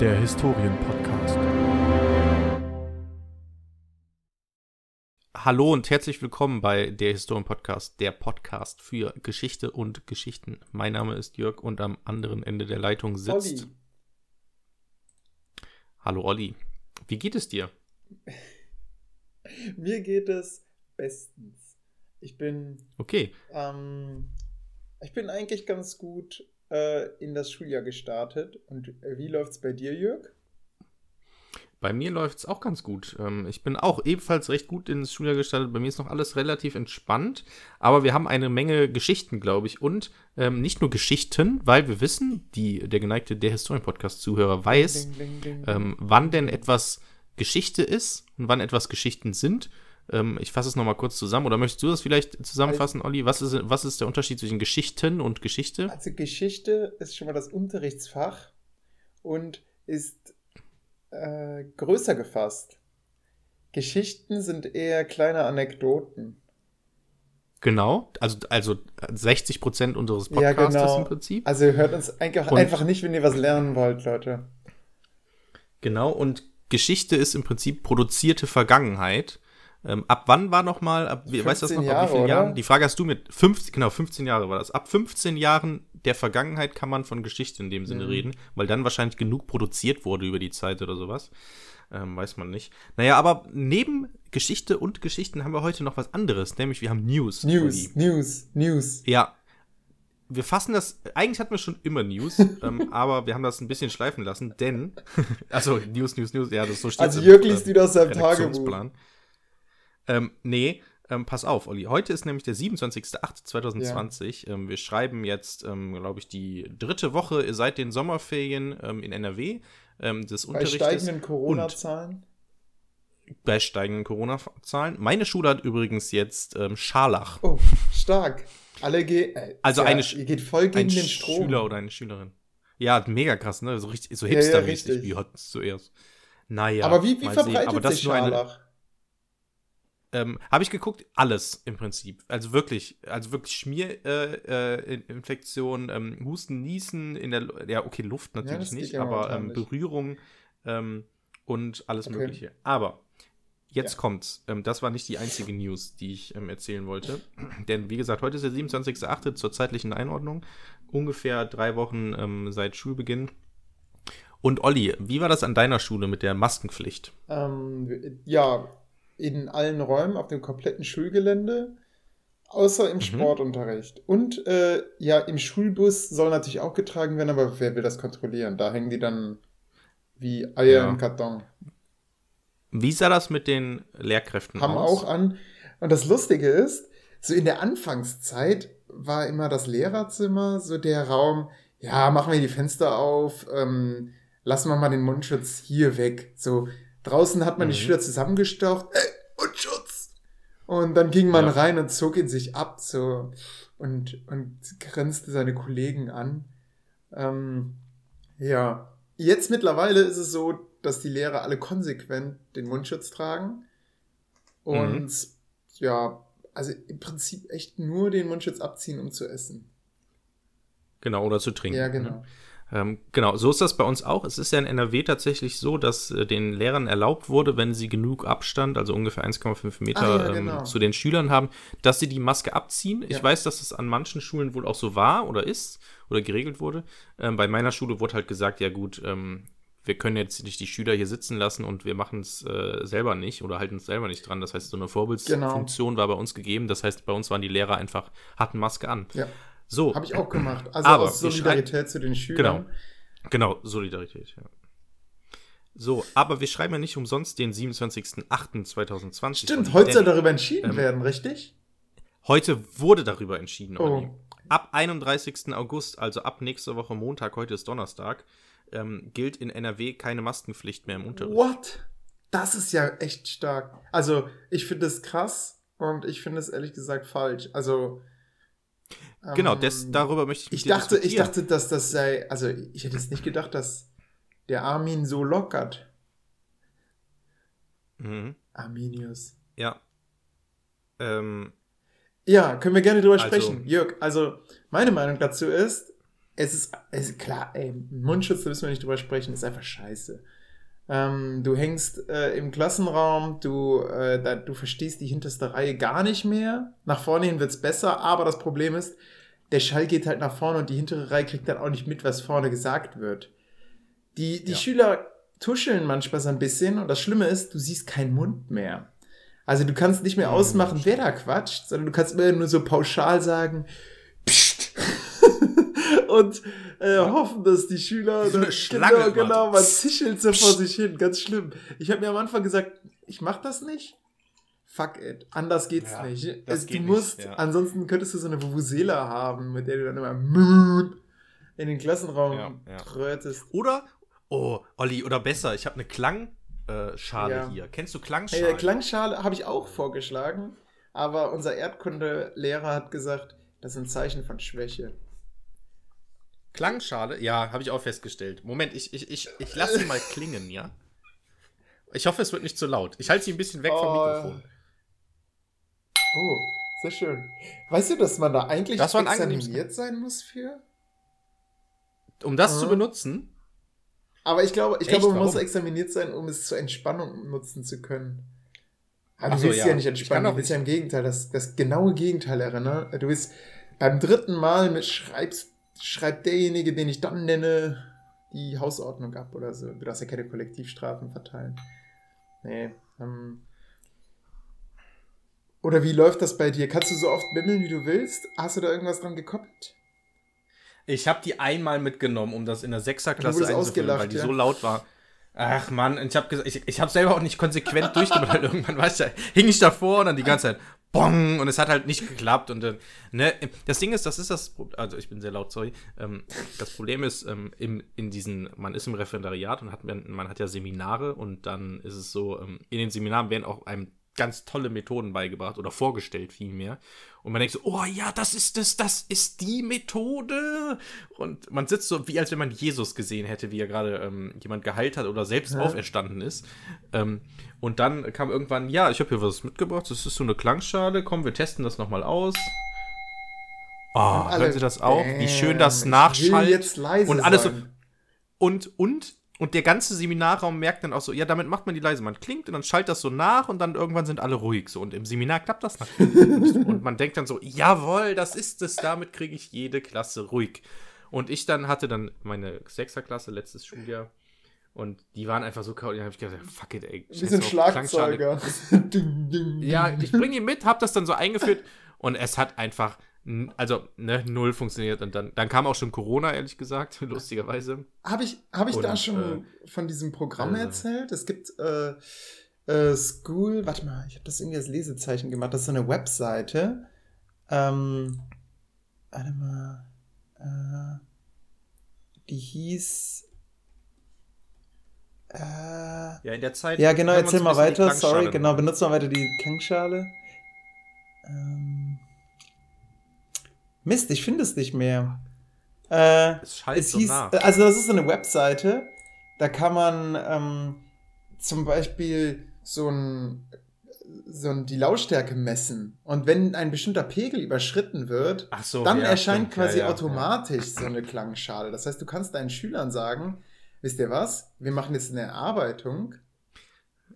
der Historien-Podcast. Hallo und herzlich willkommen bei der Historien-Podcast, der Podcast für Geschichte und Geschichten. Mein Name ist Jörg und am anderen Ende der Leitung sitzt. Olli. Hallo Olli. Wie geht es dir? Mir geht es bestens. Ich bin, Okay. ähm, ich bin eigentlich ganz gut äh, in das Schuljahr gestartet. Und äh, wie läuft's bei dir, Jörg? Bei mir läuft es auch ganz gut. Ähm, Ich bin auch ebenfalls recht gut ins Schuljahr gestartet. Bei mir ist noch alles relativ entspannt. Aber wir haben eine Menge Geschichten, glaube ich. Und ähm, nicht nur Geschichten, weil wir wissen, die, der geneigte Der Historien-Podcast-Zuhörer weiß, Ding, ding, ding. ähm, wann denn etwas Geschichte ist und wann etwas Geschichten sind. Ähm, ich fasse es nochmal kurz zusammen. Oder möchtest du das vielleicht zusammenfassen, Olli? Was ist, was ist der Unterschied zwischen Geschichten und Geschichte? Also Geschichte ist schon mal das Unterrichtsfach und ist äh, größer gefasst. Geschichten sind eher kleine Anekdoten. Genau, also, also 60 Prozent unseres Ja, Podcasts genau. im Prinzip. Also hört uns einfach, Und- einfach nicht, wenn ihr was lernen wollt, Leute. Genau, und Geschichte ist im Prinzip produzierte Vergangenheit. Ähm, ab wann war noch mal, ab, weißt du das 15 noch, ab wie vielen Jahre, Jahren? Die Frage hast du mit 15, genau, 15 Jahre war das. Ab 15 Jahren der Vergangenheit kann man von Geschichte in dem Sinne Mhm. reden, weil dann wahrscheinlich genug produziert wurde über die Zeit oder sowas. Ähm, weiß man nicht. Naja, aber neben Geschichte und Geschichten haben wir heute noch was anderes, nämlich wir haben News. News. News, News. Ja. Wir fassen das, eigentlich hatten wir schon immer News, ähm, aber wir haben das ein bisschen schleifen lassen, denn, also News, News, News, ja, das so steht Also Jörg liest wieder aus seinem Tagebuch. Ähm, nee, ähm, pass auf, Olli. Heute ist nämlich der 27.08.2020. Ähm, wir schreiben jetzt, ähm, glaube ich, die dritte Woche seit den Sommerferien ähm, in NRW ähm, des Bei Unterrichtes. steigenden Corona-Zahlen. bei steigenden Corona-Zahlen. Meine Schule hat übrigens jetzt ähm, Scharlach. Oh, stark. Alle gehen. Äh, Also ja, eine Sch- Ihr geht voll gegen ein den Strom. Schüler oder eine Schülerin. Ja, mega krass, ne? So richtig, so Ja, ja, hipstermäßig, richtig. wie hat es zuerst. Naja. Aber wie, wie mal sehen. verbreitet Aber das sich nur eine- Scharlach? Ähm, Habe ich geguckt, alles im Prinzip. Also wirklich, also wirklich Schmierinfektionen, äh, Infektionen, ähm, Husten, Niesen in der, ja okay, Luft natürlich geht nicht, ja aber ähm. Berührung ähm, und alles Okay. Mögliche. Aber jetzt Ja. kommt's. Ähm, das war nicht die einzige News, die ich ähm, erzählen wollte. Denn wie gesagt, heute ist der 27.08. zur zeitlichen Einordnung. Ungefähr drei Wochen seit Schulbeginn. Und Olli, wie war das an deiner Schule mit der Maskenpflicht? Ähm, ja, in allen Räumen auf dem kompletten Schulgelände, außer im Mhm. Sportunterricht. Und äh, ja, im Schulbus soll natürlich auch getragen werden, aber wer will das kontrollieren? Da hängen die dann wie Eier Ja. im Karton. Wie sah das mit den Lehrkräften haben aus? auch an. Und das Lustige ist, so in der Anfangszeit war immer das Lehrerzimmer so der Raum, ja, machen wir die Fenster auf, ähm, lassen wir mal den Mundschutz hier weg. So, draußen hat man die Mhm. Schüler zusammengestaucht, äh, Mundschutz! Und dann ging man Ja. rein und zog ihn sich ab, so, und, und grinste seine Kollegen an. Ähm, ja, jetzt mittlerweile ist es so, dass die Lehrer alle konsequent den Mundschutz tragen. Und Mhm. ja, also im Prinzip echt nur den Mundschutz abziehen, um zu essen. Genau, oder zu trinken. Ja, ne? Genau. Ähm, genau, so ist das bei uns auch. Es ist ja in NRW tatsächlich so, dass äh, den Lehrern erlaubt wurde, wenn sie genug Abstand, also ungefähr 1,5 Meter Ah, ja, genau. ähm, zu den Schülern haben, dass sie die Maske abziehen. Ich Ja. weiß, dass es an manchen Schulen wohl auch so war oder ist oder geregelt wurde. Ähm, bei meiner Schule wurde halt gesagt, ja gut, ähm, wir können jetzt nicht die Schüler hier sitzen lassen und wir machen es äh, selber nicht oder halten es selber nicht dran. Das heißt, so eine Vorbildsfunktion war bei uns gegeben. Das heißt, bei uns waren die Lehrer einfach, hatten Maske an. Ja, So, habe ich auch gemacht. Also Aber aus Solidarität zu den Schülern. Genau, Solidarität, ja. So, aber wir schreiben ja nicht umsonst den 27.08.2020. Stimmt, heute soll darüber entschieden ähm, werden, richtig? Heute wurde darüber entschieden. Oh. Ab 31. August, also ab nächster Woche Montag, heute ist Donnerstag, ähm, gilt in NRW keine Maskenpflicht mehr im Unterricht. What? Das ist ja echt stark. Also, ich finde das krass und ich finde es ehrlich gesagt falsch. Also. Genau, ähm, des, darüber möchte ich Ich dachte, ich dachte, dass das sei. Also, ich hätte jetzt nicht gedacht, dass der Armin so lockert. Mhm. Arminius. Ja. Ähm, Ja, können wir gerne drüber Also- sprechen. Jörg, also meine Meinung dazu ist, es ist, es ist klar, ey, Mundschutz, da müssen wir nicht drüber sprechen, ist einfach scheiße. Ähm, du hängst äh, im Klassenraum, du, äh, da, du verstehst die hinterste Reihe gar nicht mehr. Nach vorne hin wird's besser, aber das Problem ist, der Schall geht halt nach vorne und die hintere Reihe kriegt dann auch nicht mit, was vorne gesagt wird. Die, die Ja. Schüler tuscheln manchmal so ein bisschen und das Schlimme ist, du siehst keinen Mund mehr. Also du kannst nicht mehr ausmachen, wer da quatscht, sondern du kannst immer nur so pauschal sagen. Und äh, hoffen, dass die Schüler so eine dann- Schlange genau, genau, man zischelt so vor sich hin, ganz schlimm. Ich habe mir am Anfang gesagt, ich mach das nicht. Fuck it, anders geht's Ja, nicht. Es, geht du nicht, musst, ja. ansonsten könntest du so eine Vuvuzela haben, mit der du dann immer in den Klassenraum Ja, trötest. Oder, oh, Olli, oder besser, ich habe eine Klangschale äh, hier. Kennst du Klangschale? der Klangschale habe ich auch vorgeschlagen, aber unser Erdkundelehrer hat gesagt, das ist ein Zeichen von Schwäche. Klangschale? Ja, habe ich auch festgestellt. Moment, ich, ich, ich, ich lasse sie mal klingen, ja? Ich hoffe, es wird nicht zu laut. Ich halte sie ein bisschen weg vom Oh. Mikrofon. Oh, sehr schön. Weißt du, dass man da eigentlich Das examiniert sein muss für? Um das Ah. zu benutzen? Aber ich glaube, ich Echt? glaube, man muss Warum? examiniert sein, um es zur Entspannung nutzen zu können. Aber Ach du so, willst ja. ja nicht Ich entspannen, du willst ja im Gegenteil, das, das genaue Gegenteil erinnern. Du willst beim dritten Mal mit schreibst, schreibt derjenige, den ich dann nenne, die Hausordnung ab oder so. Du darfst ja keine Kollektivstrafen verteilen. Nee. Ähm. Oder wie läuft das bei dir? Kannst du so oft bimmeln, wie du willst? Hast du da irgendwas dran gekoppelt? Ich habe die einmal mitgenommen, um das in der Sechserklasse einzuführen, weil die ja. so laut war. Ach und ich habe ich, ich hab selber auch nicht konsequent durchgemacht. Irgendwann weißt du, hing ich davor und dann die ganze Zeit Bong und es hat halt nicht geklappt und dann, ne, das Ding ist, das ist das, Pro- also ich bin sehr laut, sorry. Ähm, das Problem ist, ähm, im, in diesen, man ist im Referendariat und hat, man man hat ja Seminare und dann ist es so, ähm, in den Seminaren werden auch einem ganz tolle Methoden beigebracht oder vorgestellt vielmehr. Und man denkt so, oh ja, das ist es, das ist die Methode. Und man sitzt so, wie als wenn man Jesus gesehen hätte, wie er gerade ähm, jemand geheilt hat oder selbst Ja. auferstanden ist. Ähm, und dann kam irgendwann, ja, ich habe hier was mitgebracht, das ist so eine Klangschale, komm, wir testen das nochmal aus. Oh, hören Sie das auch? Wie schön das nachschallt. jetzt leise und alles so, und, und, und der ganze Seminarraum merkt dann auch so, ja, damit macht man die leise. Man klingt und dann schallt das so nach und dann irgendwann sind alle ruhig so. Und im Seminar klappt das natürlich. Und man denkt dann so, jawohl, das ist es, damit kriege ich jede Klasse ruhig. Und ich dann hatte dann meine Sechserklasse letztes Schuljahr und die waren einfach so. Und dann habe ich gedacht, fuck it, ey. Auf Klangschale. Schlagzeuger. ding, ding, Ja, ich bringe ihn mit, hab das dann so eingeführt und es hat einfach, also, ne, null funktioniert. Und dann, dann kam auch schon Corona, ehrlich gesagt, lustigerweise. Habe ich, hab ich da Und, schon von diesem Programm also- erzählt? Es gibt äh, äh, School, warte mal, ich habe das irgendwie als Lesezeichen gemacht. Das ist so eine Webseite. Ähm, warte mal. Äh, die hieß. Äh, Ja, in der Zeit. ja, genau, erzähl mal weiter. Sorry, genau, benutzt mal weiter die Klangschale. Ähm, Mist, ich finde es nicht mehr. Äh, Es es so hieß, nach. also das ist so eine Webseite, da kann man ähm, zum Beispiel so ein, so ein, die Lautstärke messen. Und wenn ein bestimmter Pegel überschritten wird, so, dann ja, erscheint stimmt, quasi ja, ja, automatisch so eine Klangschale. Das heißt, du kannst deinen Schülern sagen, wisst ihr was, wir machen jetzt eine Erarbeitung.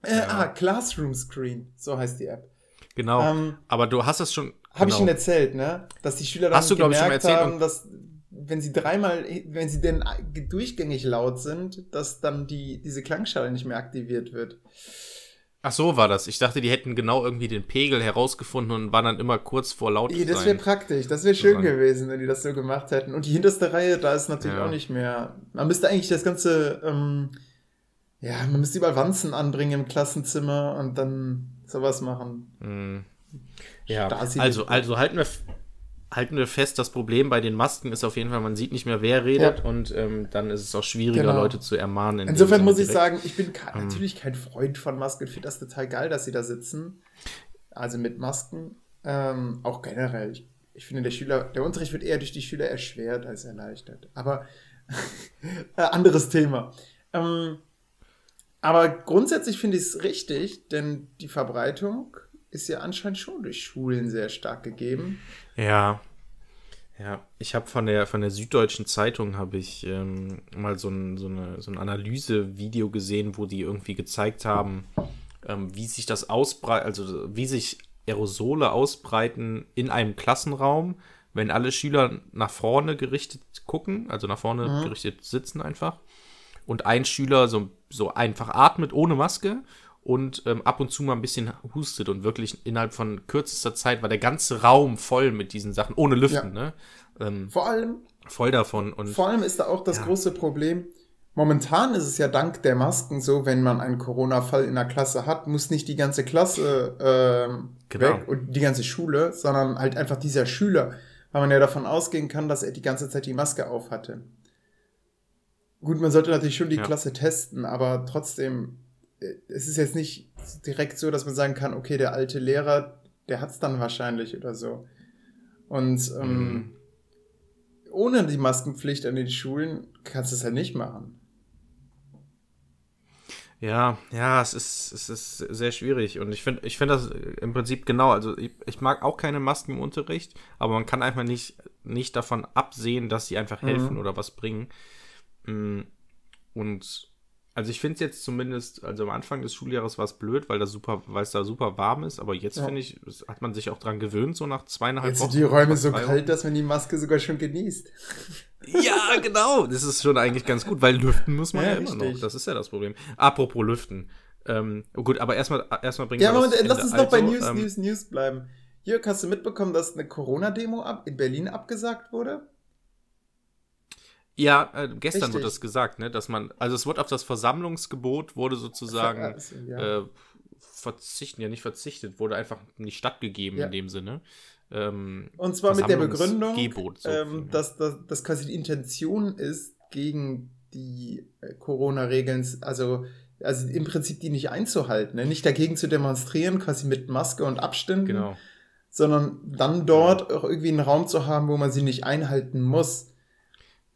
Äh. Ah, Classroom Screen, so heißt die App. Genau. Ähm, aber du hast es schon. Habe ich genau. schon erzählt, ne? Dass die Schüler dann Hast du, ich, gemerkt erzählt haben, dass wenn sie dreimal, wenn sie denn durchgängig laut sind, dass dann die, diese Klangschale nicht mehr aktiviert wird. Ach so war das. Ich dachte, die hätten genau irgendwie den Pegel herausgefunden und waren dann immer kurz vor laut Ey, das wäre praktisch, das wäre schön gewesen, wenn die das so gemacht hätten. Und die hinterste Reihe, da ist natürlich Ja. auch nicht mehr. Man müsste eigentlich das Ganze, ähm, ja, man müsste überall Wanzen anbringen im Klassenzimmer und dann sowas machen. Hm. Ja, also, also halten wir, halten wir fest, das Problem bei den Masken ist auf jeden Fall, man sieht nicht mehr, wer redet Ja. und ähm, dann ist es auch schwieriger, Genau. Leute zu ermahnen. in Insofern muss ich direkt. sagen, ich bin Ähm. natürlich kein Freund von Masken. Ich finde das total geil, dass sie da sitzen. Also mit Masken. Ähm, auch generell. Ich, ich finde, der Schüler, der Unterricht wird eher durch die Schüler erschwert als erleichtert. Aber äh, anderes Thema. Ähm, aber grundsätzlich finde ich es richtig, denn die Verbreitung ist ja anscheinend schon durch Schulen sehr stark gegeben. Ja. Ja, ich habe von der von der Süddeutschen Zeitung habe ich ähm, mal so ein, so eine so ein Analysevideo gesehen, wo die irgendwie gezeigt haben, ähm, wie sich das ausbreitet, also wie sich Aerosole ausbreiten in einem Klassenraum, wenn alle Schüler nach vorne gerichtet gucken, also nach vorne mhm. gerichtet sitzen einfach und ein Schüler so, so einfach atmet ohne Maske und ähm, ab und zu mal ein bisschen hustet und wirklich innerhalb von kürzester Zeit war der ganze Raum voll mit diesen Sachen, ohne Lüften, ja. ne? Ähm, vor allem. Voll davon. Und, vor allem ist da auch das ja. große Problem. Momentan ist es ja dank der Masken so, wenn man einen Corona-Fall in der Klasse hat, muss nicht die ganze Klasse äh, genau. weg und die ganze Schule, sondern halt einfach dieser Schüler, weil man ja davon ausgehen kann, dass er die ganze Zeit die Maske auf hatte. Gut, man sollte natürlich schon die ja. Klasse testen, aber trotzdem es ist jetzt nicht direkt so, dass man sagen kann, okay, der alte Lehrer, der hat es dann wahrscheinlich oder so. Und ähm, mhm. ohne die Maskenpflicht an den Schulen kannst du es halt nicht machen. Ja, ja, es ist, es ist sehr schwierig. Und ich finde ich finde das im Prinzip genau. Also ich, ich, mag auch keine Masken im Unterricht, aber man kann einfach nicht, nicht davon absehen, dass sie einfach helfen mhm. oder was bringen. Mm, und also ich finde es jetzt zumindest, also am Anfang des Schuljahres war es blöd, weil das super, weil es da super warm ist, aber jetzt ja. finde ich, hat man sich auch dran gewöhnt, so nach zweieinhalb jetzt Wochen. Jetzt sind die Räume so kalt, dass man die Maske sogar schon genießt. Ja, genau. Das ist schon eigentlich ganz gut, weil lüften muss man ja, ja immer richtig. noch. Das ist ja das Problem. Apropos lüften. Ähm, oh gut, aber erstmal erstmal bringen ja, wir Ja, lass uns noch also, bei News, ähm, News, News bleiben. Jörg, hast du mitbekommen, dass eine Corona-Demo in Berlin abgesagt wurde? Ja, äh, gestern Richtig. wurde das gesagt, ne, dass man, also es wurde auf das Versammlungsgebot wurde sozusagen also, ja. äh, verzichten, ja nicht verzichtet, wurde einfach nicht stattgegeben ja. in dem Sinne. Ähm, Und zwar mit der Begründung, so ähm, dass, dass, dass quasi die Intention ist, gegen die äh, Corona-Regeln, also, also im Prinzip die nicht einzuhalten, ne? nicht dagegen zu demonstrieren, quasi mit Maske und Abständen, genau. sondern dann dort genau. auch irgendwie einen Raum zu haben, wo man sie nicht einhalten muss.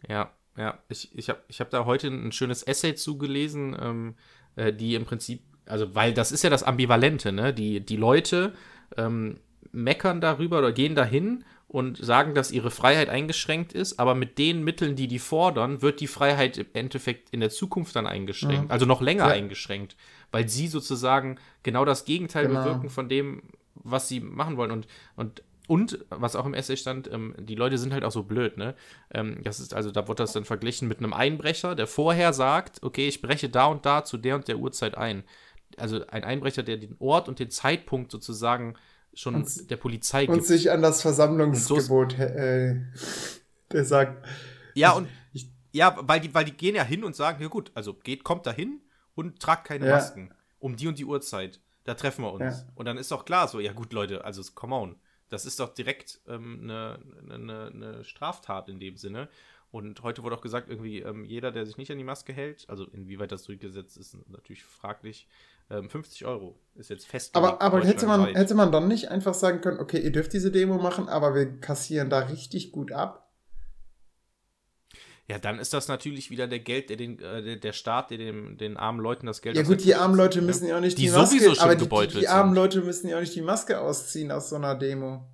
Ja, ja. Ich, ich habe ich hab da heute ein schönes Essay zugelesen, ähm, äh, die im Prinzip, also weil das ist ja das Ambivalente, ne? Die, die Leute ähm, meckern darüber oder gehen dahin und sagen, dass ihre Freiheit eingeschränkt ist, aber mit den Mitteln, die die fordern, wird die Freiheit im Endeffekt in der Zukunft dann eingeschränkt, mhm. also noch länger ja. eingeschränkt, weil sie sozusagen genau das Gegenteil genau. bewirken von dem, was sie machen wollen. Und, und und, was auch im Essay stand, ähm, die Leute sind halt auch so blöd, ne? Ähm, das ist, also da wird das dann verglichen mit einem Einbrecher, der vorher sagt, okay, ich breche da und da zu der und der Uhrzeit ein. Also ein Einbrecher, der den Ort und den Zeitpunkt sozusagen schon und, der Polizei gibt. Und sich an das Versammlungsgebot, so äh, der sagt. Ja, und ich, ja, weil die, weil die gehen ja hin und sagen, ja gut, also geht, kommt da hin und tragt keine ja. Masken. Um die und die Uhrzeit. Da treffen wir uns. Ja. Und dann ist doch klar so, ja gut, Leute, also come on. Das ist doch direkt ähm, eine, eine, eine, Straftat in dem Sinne. Und heute wurde auch gesagt, irgendwie ähm, jeder, der sich nicht an die Maske hält, also inwieweit das durchgesetzt ist, natürlich fraglich, ähm, 50 Euro ist jetzt fest. Aber, aber hätte, man, hätte man dann nicht einfach sagen können, okay, ihr dürft diese Demo machen, aber wir kassieren da richtig gut ab? Ja, dann ist das natürlich wieder der Geld, der den, äh, der Staat, der dem, den armen Leuten das Geld Ja gut, die armen Leute müssen ja auch nicht die, die Maske, sowieso schon aber die, die, die armen Leute müssen ja auch nicht die Maske ausziehen aus so einer Demo.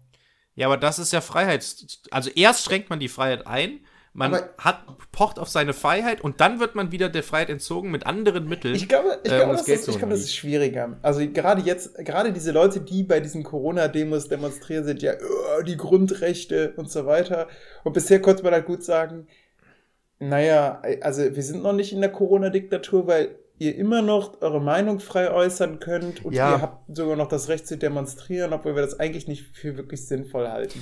Ja, aber das ist ja Freiheit. Also erst schränkt man die Freiheit ein, man aber hat, pocht auf seine Freiheit und dann wird man wieder der Freiheit entzogen mit anderen Mitteln. Ich glaube, ich glaube, äh, um das, ist, ich glaube das ist schwieriger. Also gerade jetzt, gerade diese Leute, die bei diesen Corona-Demos demonstrieren, sind ja oh, die Grundrechte und so weiter. Und bisher konnte man halt gut sagen, naja, also wir sind noch nicht in der Corona-Diktatur, weil ihr immer noch eure Meinung frei äußern könnt und ja. ihr habt sogar noch das Recht zu demonstrieren, obwohl wir das eigentlich nicht für wirklich sinnvoll halten.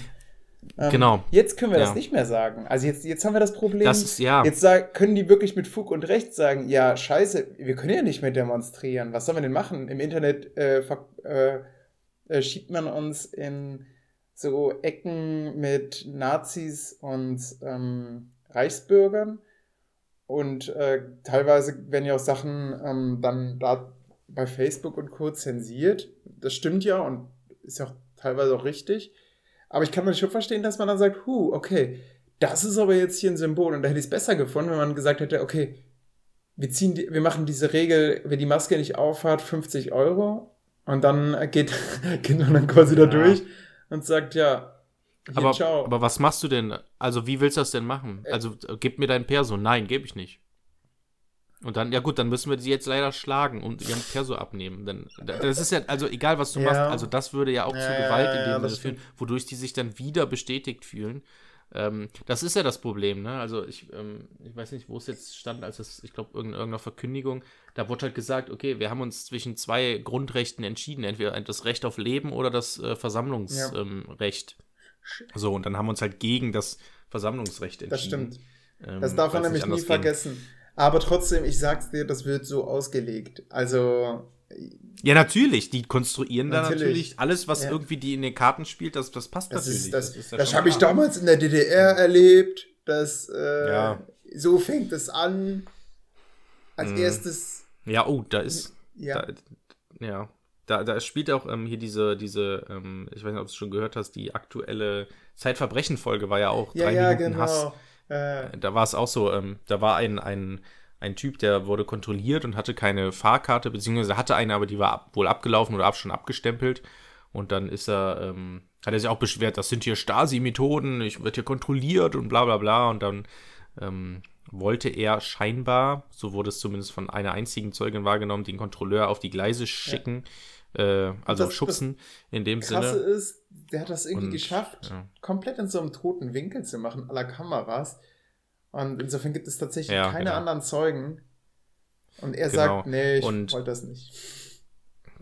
Ähm, genau. Jetzt können wir ja. das nicht mehr sagen. Also jetzt, jetzt haben wir das Problem. Das ist, ja. Jetzt sag, können die wirklich mit Fug und Recht sagen, ja, scheiße, wir können ja nicht mehr demonstrieren. Was sollen wir denn machen? Im Internet äh, äh, äh, schiebt man uns in so Ecken mit Nazis und ähm, Reichsbürgern. Und äh, teilweise werden ja auch Sachen ähm, dann da bei Facebook und Co. zensiert. Das stimmt ja und ist ja auch teilweise auch richtig. Aber ich kann mir schon verstehen, dass man dann sagt, huh, okay, das ist aber jetzt hier ein Symbol. Und da hätte ich es besser gefunden, wenn man gesagt hätte, okay, wir ziehen, die, wir machen diese Regel, wer die Maske nicht aufhat, 50 Euro. Und dann geht, geht man dann quasi da durch und sagt, ja, Hier, Aber, ciao. aber was machst du denn? Also, wie willst du das denn machen? Äh. Also, gib mir dein Perso. Nein, gebe ich nicht. Und dann, ja gut, dann müssen wir sie jetzt leider schlagen und ihren Perso abnehmen. Dann, das ist ja, also egal, was du Ja. machst, also das würde ja auch zu Ja, Gewalt ja, in dem das Sinne führen, wodurch die sich dann wieder bestätigt fühlen. Ähm, das ist ja das Problem, ne? Also ich, ähm, ich weiß nicht, wo es jetzt stand, als es, ich glaube, in irgendeiner Verkündigung, da wurde halt gesagt, okay, wir haben uns zwischen zwei Grundrechten entschieden, entweder das Recht auf Leben oder das äh, Versammlungsrecht. Ähm. So, und dann haben wir uns halt gegen das Versammlungsrecht entschieden. Das stimmt. Ähm, Das darf man nämlich nie anders ging. vergessen. Aber trotzdem, ich sag's dir, das wird so ausgelegt. Also, Ja, natürlich. Die konstruieren da Natürlich. natürlich alles, was Ja. irgendwie die in den Karten spielt, das, das passt das natürlich. ist das, das schon habe ich damals in der DDR erlebt. Das, äh, Ja. so fängt es an. Als Mhm. erstes, Ja, oh, da ist. ja, Da, ja. Da, da spielt auch ähm, hier diese, diese ähm, ich weiß nicht, ob du es schon gehört hast, die aktuelle Zeitverbrechen-Folge war ja auch ja, drei ja, Minuten genau. Hass. Äh, Da war es auch so, ähm, da war ein, ein, ein Typ, der wurde kontrolliert und hatte keine Fahrkarte, beziehungsweise hatte eine, aber die war ab, wohl abgelaufen oder ab, schon abgestempelt. Und dann ist er, ähm, hat er sich auch beschwert, das sind hier Stasi-Methoden, ich werde hier kontrolliert und bla bla bla. Und dann ähm, wollte er scheinbar, so wurde es zumindest von einer einzigen Zeugin wahrgenommen, den Kontrolleur auf die Gleise schicken, äh, also das- schubsen in dem Krasse Sinne. ist, der hat das irgendwie Und, geschafft, ja. komplett in so einem toten Winkel zu machen, aller Kameras. Und insofern gibt es tatsächlich Ja, keine genau. anderen Zeugen. Und er Genau. sagt, nee, ich Und- wollte das nicht.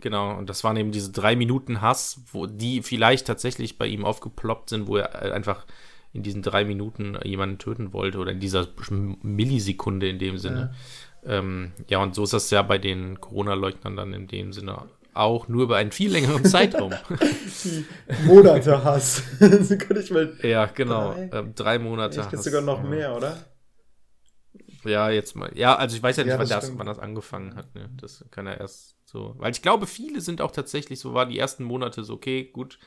Genau, und das waren eben diese drei Minuten Hass, wo die vielleicht tatsächlich bei ihm aufgeploppt sind, wo er einfach in diesen drei Minuten jemanden töten wollte oder in dieser Millisekunde in dem Sinne. Ja, ähm, ja und so ist das ja bei den Corona-Leugnern dann in dem Sinne auch, nur über einen viel längeren Zeitraum. Monate Hass. könnte ich mal. ja, genau. Drei? Ähm, drei Monate. Das Hass, sogar noch ja. mehr, oder? Ja, jetzt mal. Ja, also ich weiß ja nicht, Ja, wann, das das, stimmt. wann das angefangen hat. Ne? Das kann er erst so. Weil ich glaube, viele sind auch tatsächlich so, war die ersten Monate so, okay, gut.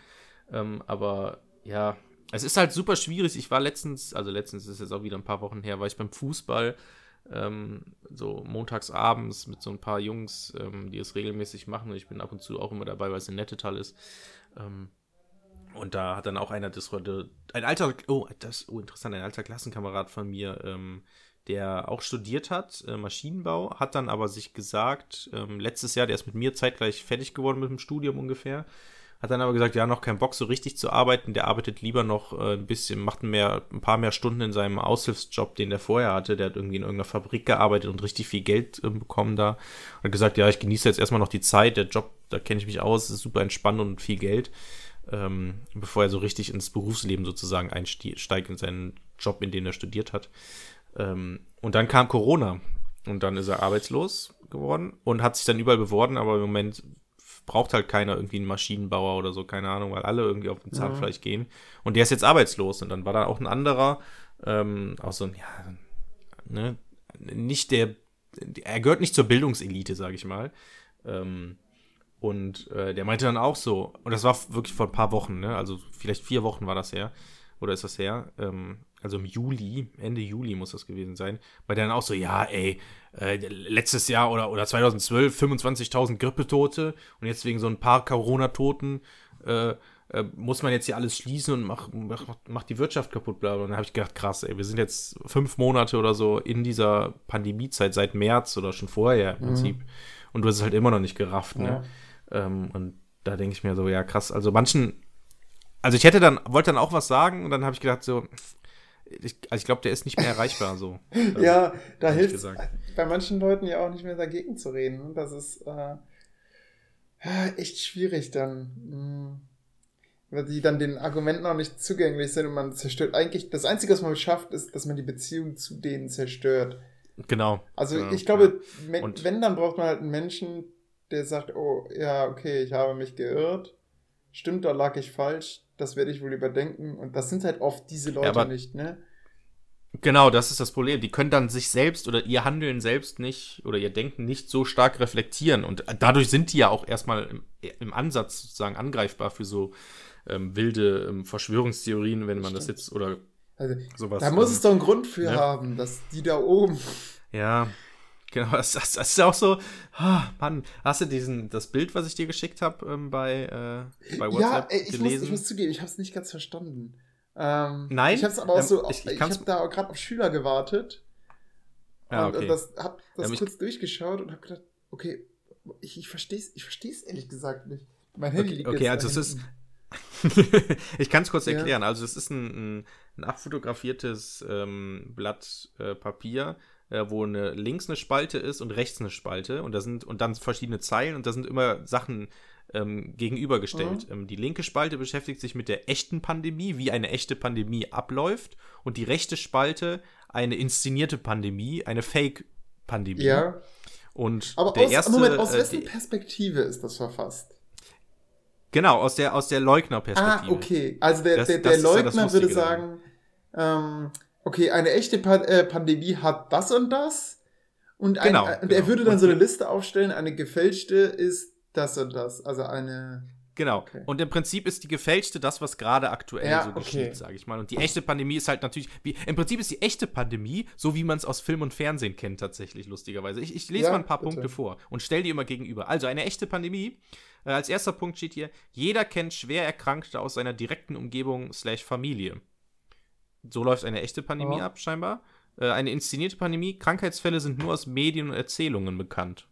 Ähm, aber ja, es ist halt super schwierig. Ich war letztens, also letztens ist jetzt auch wieder ein paar Wochen her, war ich beim Fußball, ähm, so montags abends mit so ein paar Jungs, ähm, die es regelmäßig machen. Ich bin ab und zu auch immer dabei, weil es ein Nettetal ist. Ähm, und da hat dann auch einer das heute, ein alter, oh, das, oh, interessant, ein alter Klassenkamerad von mir, ähm, der auch studiert hat, äh, Maschinenbau, hat dann aber sich gesagt, ähm, letztes Jahr, der ist mit mir zeitgleich fertig geworden mit dem Studium ungefähr, hat dann aber gesagt, ja, noch keinen Bock so richtig zu arbeiten, der arbeitet lieber noch äh, ein bisschen, macht mehr, ein paar mehr Stunden in seinem Aushilfsjob, den der vorher hatte, der hat irgendwie in irgendeiner Fabrik gearbeitet und richtig viel Geld äh, bekommen da. Hat gesagt, ja, ich genieße jetzt erstmal noch die Zeit, der Job, da kenne ich mich aus, ist super entspannt und viel Geld. Ähm, bevor er so richtig ins Berufsleben sozusagen einsteigt, in seinen Job, in dem er studiert hat. Ähm, und dann kam Corona. Und dann ist er arbeitslos geworden und hat sich dann überall beworben, aber im Moment braucht halt keiner irgendwie einen Maschinenbauer oder so, keine Ahnung, weil alle irgendwie auf den Zahnfleisch gehen. Und der ist jetzt arbeitslos und dann war da auch ein anderer, ähm, auch so ein, ja, ne, nicht der, er gehört nicht zur Bildungselite, sage ich mal. Ähm, und äh, der meinte dann auch so, und das war wirklich vor ein paar Wochen, ne? Also vielleicht vier Wochen war das her. Oder ist das her? Ähm, also im Juli, Ende Juli muss das gewesen sein. Weil der dann auch so, ja, ey, äh, letztes Jahr oder, oder 2012 25.000 Grippetote und jetzt wegen so ein paar Corona-Toten äh, äh, muss man jetzt hier alles schließen und macht mach, mach die Wirtschaft kaputt, bla. bla. Und dann habe ich gedacht, krass, ey, wir sind jetzt fünf Monate oder so in dieser Pandemiezeit seit März oder schon vorher im Prinzip. Und du hast es halt immer noch nicht gerafft, ne? Ähm, und da denke ich mir so, ja, krass. Also manchen, also ich hätte dann, wollte dann auch was sagen und dann habe ich gedacht, so, ich, also ich glaube, der ist nicht mehr erreichbar so. Also, ja, da hilft gesagt. bei manchen Leuten ja auch nicht mehr dagegen zu reden. Das ist äh, echt schwierig dann. Hm. Weil die dann den Argumenten auch nicht zugänglich sind und man zerstört eigentlich, das Einzige, was man schafft, ist, dass man die Beziehung zu denen zerstört. Genau. Also Ja, ich glaube, ja. wenn, wenn, dann braucht man halt einen Menschen, der sagt, oh, ja, okay, ich habe mich geirrt. Stimmt, da lag ich falsch. Das werde ich wohl überdenken. Und das sind halt oft diese Leute aber- nicht, ne? Genau, das ist das Problem. Die können dann sich selbst oder ihr Handeln selbst nicht oder ihr Denken nicht so stark reflektieren. Und dadurch sind die ja auch erstmal im, im Ansatz sozusagen angreifbar für so ähm, wilde ähm, Verschwörungstheorien, wenn man das Stimmt. jetzt oder Also, sowas. da muss ähm, es doch einen Grund für ne? haben, dass die da oben. Ja, genau. Das, das, das ist auch so. Ah, Mann, hast du diesen, das Bild, was ich dir geschickt habe ähm, bei, äh, bei Ja, WhatsApp ey, ich, muss, gelesen? ich muss zugeben, ich habe es nicht ganz verstanden. Ähm, Nein, Ich habe es aber auch ähm, so, ich- ich, ich habe da gerade auf Schüler gewartet. Ja, und okay. das habe das Ähm, ich- kurz durchgeschaut und habe gedacht, okay, ich, ich verstehe es ich versteh's ehrlich gesagt nicht. Mein Handy Okay, liegt okay, jetzt also es ist- ich kann es kurz Ja. erklären. Also es ist ein, ein, ein abfotografiertes ähm, Blatt äh, Papier, äh, wo eine, links eine Spalte ist und rechts eine Spalte und da sind und dann verschiedene Zeilen und da sind immer Sachen ähm, gegenübergestellt. Mhm. Ähm, die linke Spalte beschäftigt sich mit der echten Pandemie, wie eine echte Pandemie abläuft und die rechte Spalte eine inszenierte Pandemie, eine Fake-Pandemie. Ja, Und aber der aus, erste, Moment, aus äh, wessen Perspektive ist das verfasst? genau aus der aus der Leugnerperspektive. Ah, okay. Also der, Das- der, der ja das Leugner würde Lustige daran. sagen, ähm, okay, eine echte pa äh, Pandemie hat das und das. Und, ein, Genau, und genau. er würde dann so eine Liste aufstellen, eine gefälschte ist das und das. Also eine. Genau. Okay. Und im Prinzip ist die gefälschte das, was gerade aktuell Ja, so okay. geschieht, sage ich mal. Und die echte Pandemie ist halt natürlich, wie, im Prinzip ist die echte Pandemie, so wie man es aus Film und Fernsehen kennt, tatsächlich, lustigerweise. Ich, ich lese Ja, mal ein paar bitte. Punkte vor und stelle die immer gegenüber. Also eine echte Pandemie. Äh, als erster Punkt steht hier, jeder kennt schwer Erkrankte aus seiner direkten Umgebung slash Familie. So läuft eine echte Pandemie Ja. ab, scheinbar. Äh, eine inszenierte Pandemie, Krankheitsfälle sind nur aus Medien und Erzählungen bekannt.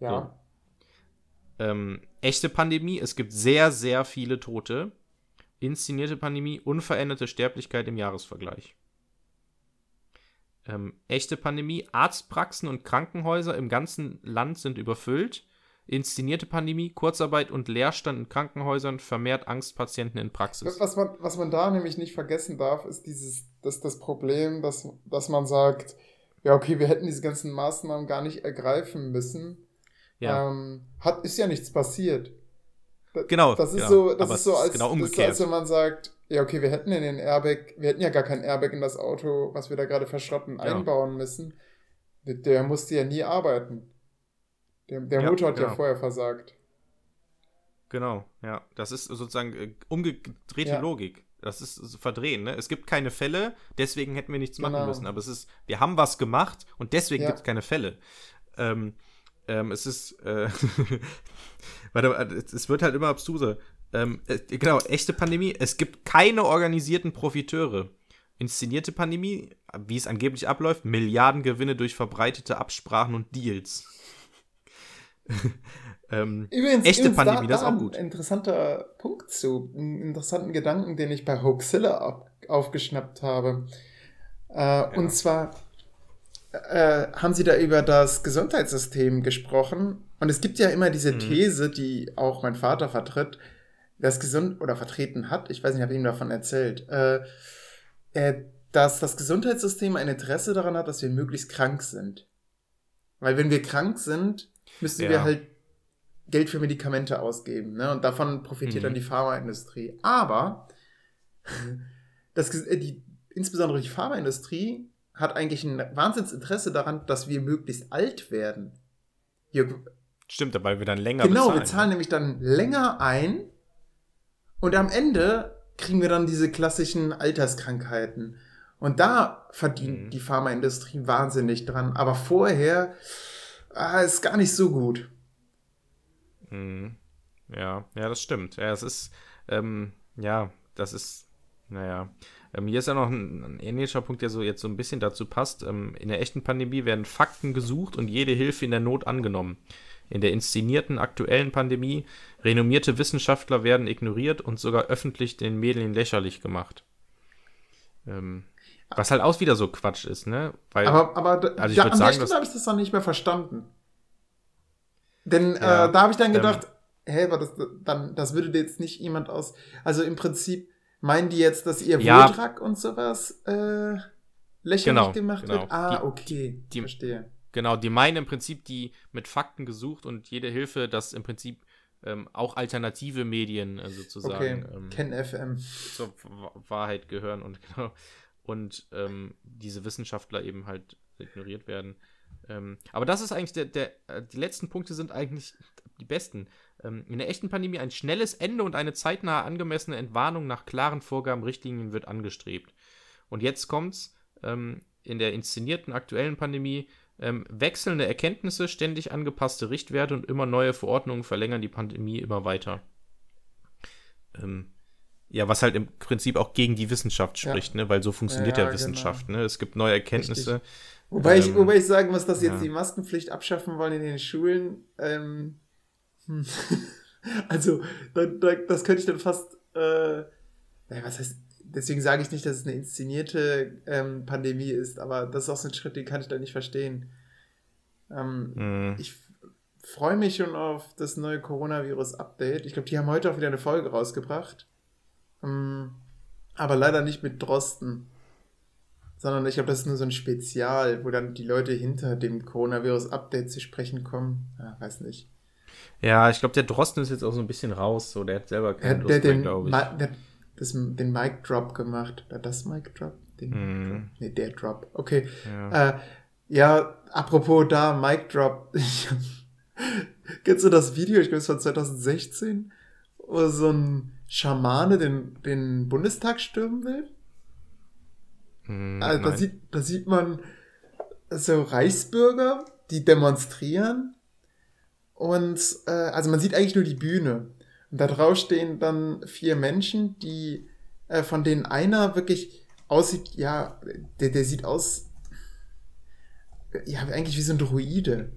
Ja. ähm, echte Pandemie, es gibt sehr, sehr viele Tote. Inszenierte Pandemie, unveränderte Sterblichkeit im Jahresvergleich. Ähm, echte Pandemie, Arztpraxen und Krankenhäuser im ganzen Land sind überfüllt. Inszenierte Pandemie, Kurzarbeit und Leerstand in Krankenhäusern, vermehrt Angstpatienten in Praxis. Was man, was man da nämlich nicht vergessen darf, ist dieses, das, das Problem, dass, dass man sagt, ja, okay, wir hätten diese ganzen Maßnahmen gar nicht ergreifen müssen. Ja, Ähm, hat, ist ja nichts passiert. Da- genau. Das ist genau. so, das Aber ist so als, genau das ist so, umgekehrt. als wenn man sagt, ja, okay, wir hätten in den Airbag, wir hätten ja gar kein Airbag in das Auto, was wir da gerade verschrotten, Ja. einbauen müssen. Der, der musste ja nie arbeiten. Der, der Ja, Motor hat ja genau. vorher versagt. Genau, ja. Das ist sozusagen äh, umgedrehte Ja. Logik. Das ist verdrehen, ne? Es gibt keine Fälle, deswegen hätten wir nichts machen Genau. müssen. Aber es ist, wir haben was gemacht und deswegen Ja. gibt es keine Fälle. Ähm, ähm, es ist, äh, warte, es wird halt immer abstruser. Ähm, äh, genau, echte Pandemie. Es gibt keine organisierten Profiteure. Inszenierte Pandemie, wie es angeblich abläuft, Milliardengewinne durch verbreitete Absprachen und Deals. ähm, Übrigens, Echte übrigens Pandemie, da, das ist auch ein gut. interessanter Punkt zu, einen interessanten Gedanken, den ich bei Hoaxilla ab, aufgeschnappt habe. Äh, Und zwar äh, haben sie da über das Gesundheitssystem gesprochen. Und es gibt ja immer diese Mhm. These, die auch mein Vater vertritt, das Gesund oder vertreten hat, ich weiß nicht, ich habe ihm davon erzählt, äh, äh, dass das Gesundheitssystem ein Interesse daran hat, dass wir möglichst krank sind. Weil wenn wir krank sind, müssen Ja. wir halt Geld für Medikamente ausgeben. Ne? Und davon profitiert Mhm. dann die Pharmaindustrie. Aber das, äh, die, insbesondere die Pharmaindustrie hat eigentlich ein Wahnsinnsinteresse daran, dass wir möglichst alt werden. Wir, Stimmt, weil wir dann länger genau, bezahlen. wir zahlen nämlich dann länger ein und am Ende kriegen wir dann diese klassischen Alterskrankheiten. Und da verdient Mhm. die Pharmaindustrie wahnsinnig dran. Aber vorher ah, ist gar nicht so gut. Mhm. Ja, ja, das stimmt. Ja, es ist, ähm, ja, das ist, naja. Ähm, hier ist ja noch ein, ein ähnlicher Punkt, der so jetzt so ein bisschen dazu passt. Ähm, in der echten Pandemie werden Fakten gesucht und jede Hilfe in der Not angenommen. In der inszenierten aktuellen Pandemie renommierte Wissenschaftler werden ignoriert und sogar öffentlich den Medien lächerlich gemacht. Ähm, was halt auch wieder so Quatsch ist, ne? Weil, Aber, aber Also ich würd an sagen, der Stelle habe ich das dann nicht mehr verstanden. Denn Ja, äh, da habe ich dann ähm, gedacht, hä, aber das, dann, das würde jetzt nicht jemand aus. Also im Prinzip meinen die jetzt, dass ihr Ja. Wodrak und sowas äh, lächerlich Genau, gemacht genau. wird? Ah, Die- okay. die- verstehe. Genau, die meinen im Prinzip die mit Fakten gesucht und jede Hilfe, dass im Prinzip ähm, auch alternative Medien äh, sozusagen Okay. ähm, Ken FM. zur Wa- Wahrheit gehören und genau und ähm, diese Wissenschaftler eben halt ignoriert werden. Ähm, aber das ist eigentlich der, der äh, die letzten Punkte sind eigentlich die besten. Ähm, in der echten Pandemie ein schnelles Ende und eine zeitnahe angemessene Entwarnung nach klaren Vorgaben, Richtlinien wird angestrebt. Und jetzt kommt's ähm, in der inszenierten aktuellen Pandemie ähm, wechselnde Erkenntnisse, ständig angepasste Richtwerte und immer neue Verordnungen verlängern die Pandemie immer weiter. Ähm, Ja, was halt im Prinzip auch gegen die Wissenschaft spricht, ja. ne? weil so funktioniert ja, ja, ja genau. Wissenschaft. Genau. Ne? Es gibt neue Erkenntnisse. Richtig. Wobei, ähm, ich, wobei ich sagen muss, dass sie jetzt die Maskenpflicht abschaffen wollen in den Schulen. Ähm, hm. also, da, da, das könnte ich dann fast. Äh, was heißt. Deswegen sage ich nicht, dass es eine inszenierte ähm, Pandemie ist, aber das ist auch so ein Schritt, den kann ich da nicht verstehen. Ähm, mhm. Ich freue mich schon auf das neue Coronavirus-Update. Ich glaube, die haben heute auch wieder eine Folge rausgebracht. Ähm, aber leider nicht mit Drosten sondern ich glaube, das ist nur so ein Spezial, wo dann die Leute hinter dem Coronavirus-Update zu sprechen kommen. Ja, weiß nicht. Ja, ich glaube, der Drosten ist jetzt auch so ein bisschen raus. So, der hat selber keine Lust mehr, glaube ich. Der hat das, den Mic Drop gemacht. Oder das Mic Drop? Den mm. Drop? Nee, der Drop. Okay. Ja, äh, ja apropos da, Mic Drop. Kennst du das Video? Ich glaube, es war 2016, wo so ein Schamane den, den Bundestag stürmen will. Hm, also da sieht, da sieht man so Reichsbürger, die demonstrieren. Und äh, also man sieht eigentlich nur die Bühne. Und da drauf stehen dann vier Menschen, die äh, von denen einer wirklich aussieht, ja, der, der sieht aus, ja, eigentlich wie so ein Druide.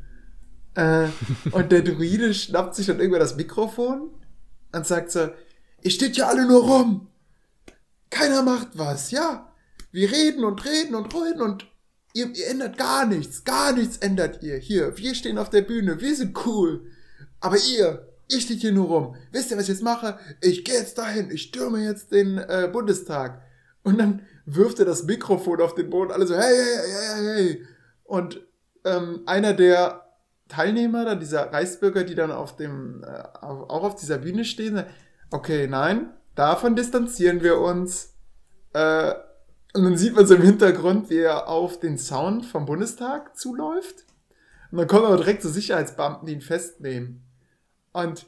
Äh, und der Druide schnappt sich dann irgendwann das Mikrofon und sagt so, ihr steht ja alle nur rum. Keiner macht was, ja. Wir reden und reden und reden und ihr, ihr ändert gar nichts. Gar nichts ändert ihr. Hier, wir stehen auf der Bühne, wir sind cool. Aber ihr, ihr steht hier nur rum. Wisst ihr, was ich jetzt mache? Ich gehe jetzt dahin, ich stürme jetzt den äh, Bundestag. Und dann wirft er das Mikrofon auf den Boden, alle so, hey, hey, hey, hey. Und ähm, einer der Teilnehmer, dann dieser Reichsbürger, die dann auf dem, äh, auch auf dieser Bühne stehen, okay, nein, davon distanzieren wir uns. Äh, und dann sieht man so im Hintergrund, wie er auf den Sound vom Bundestag zuläuft. Und dann kommen aber direkt so Sicherheitsbeamten, die ihn festnehmen. Und,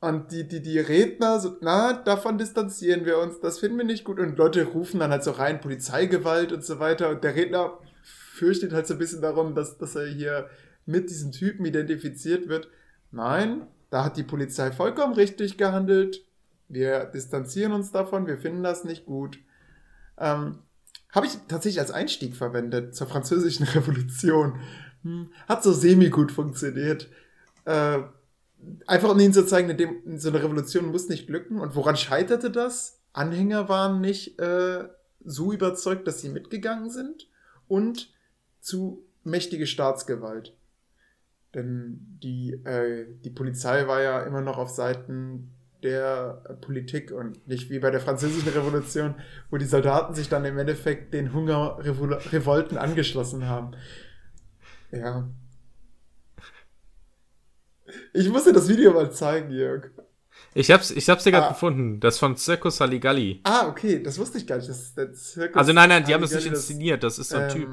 und die, die, die Redner so, na, davon distanzieren wir uns, das finden wir nicht gut. Und Leute rufen dann halt so rein, Polizeigewalt und so weiter. Und der Redner fürchtet halt so ein bisschen darum, dass, dass er hier mit diesem Typen identifiziert wird. Nein, da hat die Polizei vollkommen richtig gehandelt. Wir distanzieren uns davon, wir finden das nicht gut. Ähm, habe ich tatsächlich als Einstieg verwendet zur französischen Revolution. Hm, hat so semi-gut funktioniert. Äh, einfach um ihnen zu zeigen, so eine Revolution muss nicht glücken. Und woran scheiterte das? Anhänger waren nicht äh, so überzeugt, dass sie mitgegangen sind. Und zu mächtige Staatsgewalt. Denn die, äh, die Polizei war ja immer noch auf Seiten der Politik und nicht wie bei der Französischen Revolution, wo die Soldaten sich dann im Endeffekt den Hungerrevolten angeschlossen haben. Ja. Ich muss dir das Video mal zeigen, Jörg. Ich hab's, ich hab's dir gerade ah. gefunden. Das von Circus Saligalli. Ah, okay, das wusste ich gar nicht. Das, das also nein, nein, die haben das nicht inszeniert. Das ist so ein ähm, Typ.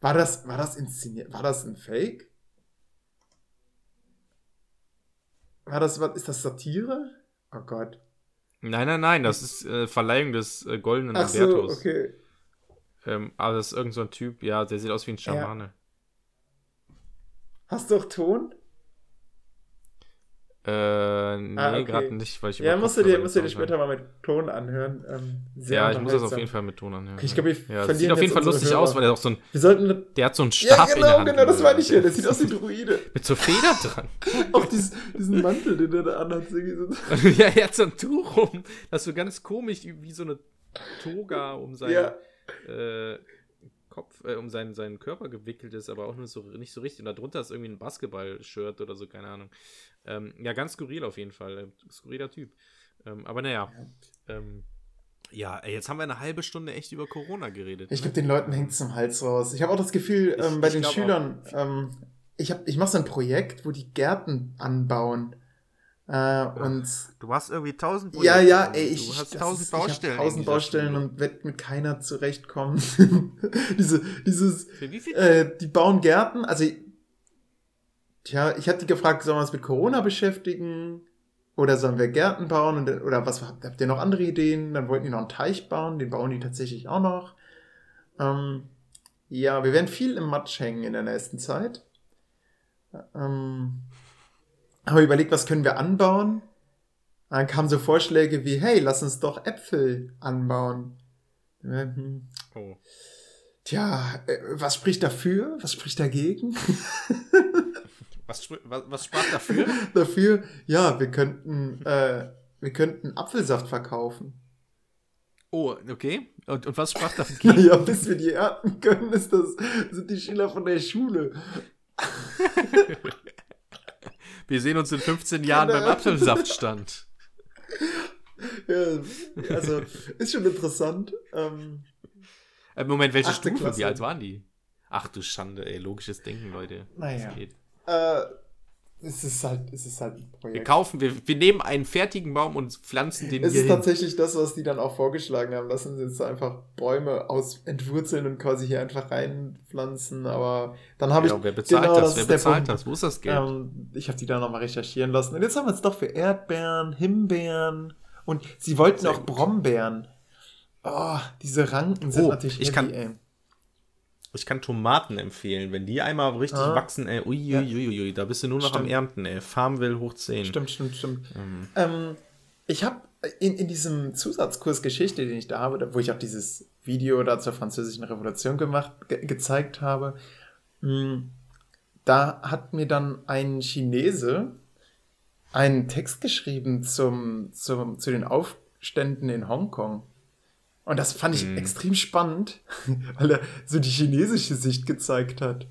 War das, war das inszeniert? War das ein Fake? War das, was, ist das Satire? Oh Gott. Nein, nein, nein, das ist äh, Verleihung des äh, Goldenen Ach so, okay. Ähm, aber das ist irgendein so Typ, ja, der sieht aus wie ein Schamane. Ja. Hast du auch Ton? Äh, nee, ah, okay. gerade nicht, weil ich Ja, musst du dir, musst du dir später mal mit Ton anhören. Ähm, ja, ich muss das auf jeden Fall mit Ton anhören. Okay, ich glaube, wir ja, sieht auf jeden Fall lustig Hörer. aus, weil er auch so ein. Wir sollten, der hat so einen Stab ja, genau, in der Hand. genau, das meine ich ja. Der sieht aus wie ein Druide. mit so Federn dran. auch diesen, diesen Mantel, den er da anhat. ja, er hat so ein Tuch um. Das ist so ganz komisch, wie so eine Toga um sein. Ja. Äh, Kopf, äh, um seinen, seinen Körper gewickelt ist, aber auch nur so nicht so richtig. Und darunter ist irgendwie ein Basketball-Shirt oder so, keine Ahnung. Ähm, ja, ganz skurril auf jeden Fall. Skurriler Typ. Ähm, aber naja. Ja. Ähm, ja, ey, jetzt haben wir eine halbe Stunde echt über Corona geredet. Ich glaube, den Leuten hängt es zum Hals raus. Ich habe auch das Gefühl, ich, ähm, bei den Schülern, ähm, ich, ich mache so ein Projekt, wo die Gärten anbauen. Äh, und du hast irgendwie tausend Projekte. Ja, ja, ey, ich, du hast tausend Baustellen. tausend Baustellen und werde mit keiner zurechtkommen. Diese, dieses, Für wie viel? Äh, die bauen Gärten, also Tja, ich hatte gefragt, sollen wir uns mit Corona beschäftigen? Oder sollen wir Gärten bauen? Und, oder was habt ihr noch andere Ideen? Dann wollten die noch einen Teich bauen, den bauen die tatsächlich auch noch. Ähm, ja, wir werden viel im Matsch hängen in der nächsten Zeit. Ähm, aber überlegt, was können wir anbauen? Dann kamen so Vorschläge wie, hey, lass uns doch Äpfel anbauen. Hm. Oh. Tja, äh, was spricht dafür? Was spricht dagegen? Was, was, was sprach dafür? dafür, ja, wir könnten, äh, wir könnten Apfelsaft verkaufen. Oh, okay. Und, und was sprach dagegen? Naja, bis wir die ernten können, ist das, sind die Schüler von der Schule. Wir sehen uns in 15 Jahren beim Genau. Apfelsaftstand. Ja, also, ist schon interessant. Ähm, Äh, Moment, welche Stufe? Klasse. Wie alt waren die? Ach du Schande, ey. Logisches Denken, Leute. Naja. Das geht. Äh, es ist halt, es ist halt ein Wir Projekt. kaufen, wir, wir nehmen einen fertigen Baum und pflanzen den Es ist hin. tatsächlich das, was die dann auch vorgeschlagen haben. Lassen sie jetzt einfach Bäume aus entwurzeln und quasi hier einfach reinpflanzen. Aber dann habe ich. Ja, wer bezahlt genau, das? Wer bezahlt Punkt. das? Wo ist das Geld? Ähm, ich habe die da nochmal recherchieren lassen. Und jetzt haben wir es doch für Erdbeeren, Himbeeren und sie wollten Sehr auch gut. Brombeeren. Oh, diese Ranken sind Oh, natürlich ich kann- ey. Ich kann Tomaten empfehlen. Wenn die einmal richtig Ah. wachsen, ey, uiuiuiui, da bist du nur noch am Stimmt. Ernten, ey. Farmville hoch 10. Stimmt, stimmt, stimmt. Ähm, Ähm, ich habe in, in diesem Zusatzkurs Geschichte, den ich da habe, wo ich auch dieses Video da zur französischen Revolution gemacht, ge gezeigt habe, mh, da hat mir dann ein Chinese einen Text geschrieben zum, zum, zu den Aufständen in Hongkong. Und das fand ich Mhm. extrem spannend, weil er so die chinesische Sicht gezeigt hat.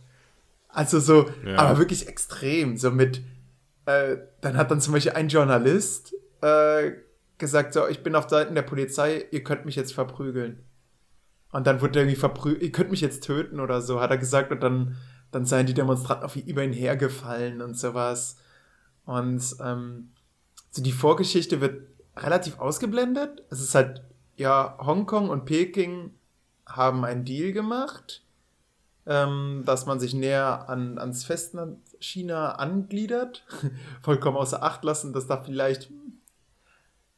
Also so, Ja. aber wirklich extrem. So mit, äh, dann hat dann zum Beispiel ein Journalist äh, gesagt, so, ich bin auf Seiten der Polizei, ihr könnt mich jetzt verprügeln. Und dann wurde er irgendwie verprügelt, ihr könnt mich jetzt töten oder so, hat er gesagt. Und dann, dann seien die Demonstranten auf ihn, über ihn hergefallen und sowas. Und ähm, so die Vorgeschichte wird relativ ausgeblendet. Es ist halt, ja, Hongkong und Peking haben einen Deal gemacht, ähm, dass man sich näher an, ans Festland China angliedert. Vollkommen außer Acht lassen, dass da vielleicht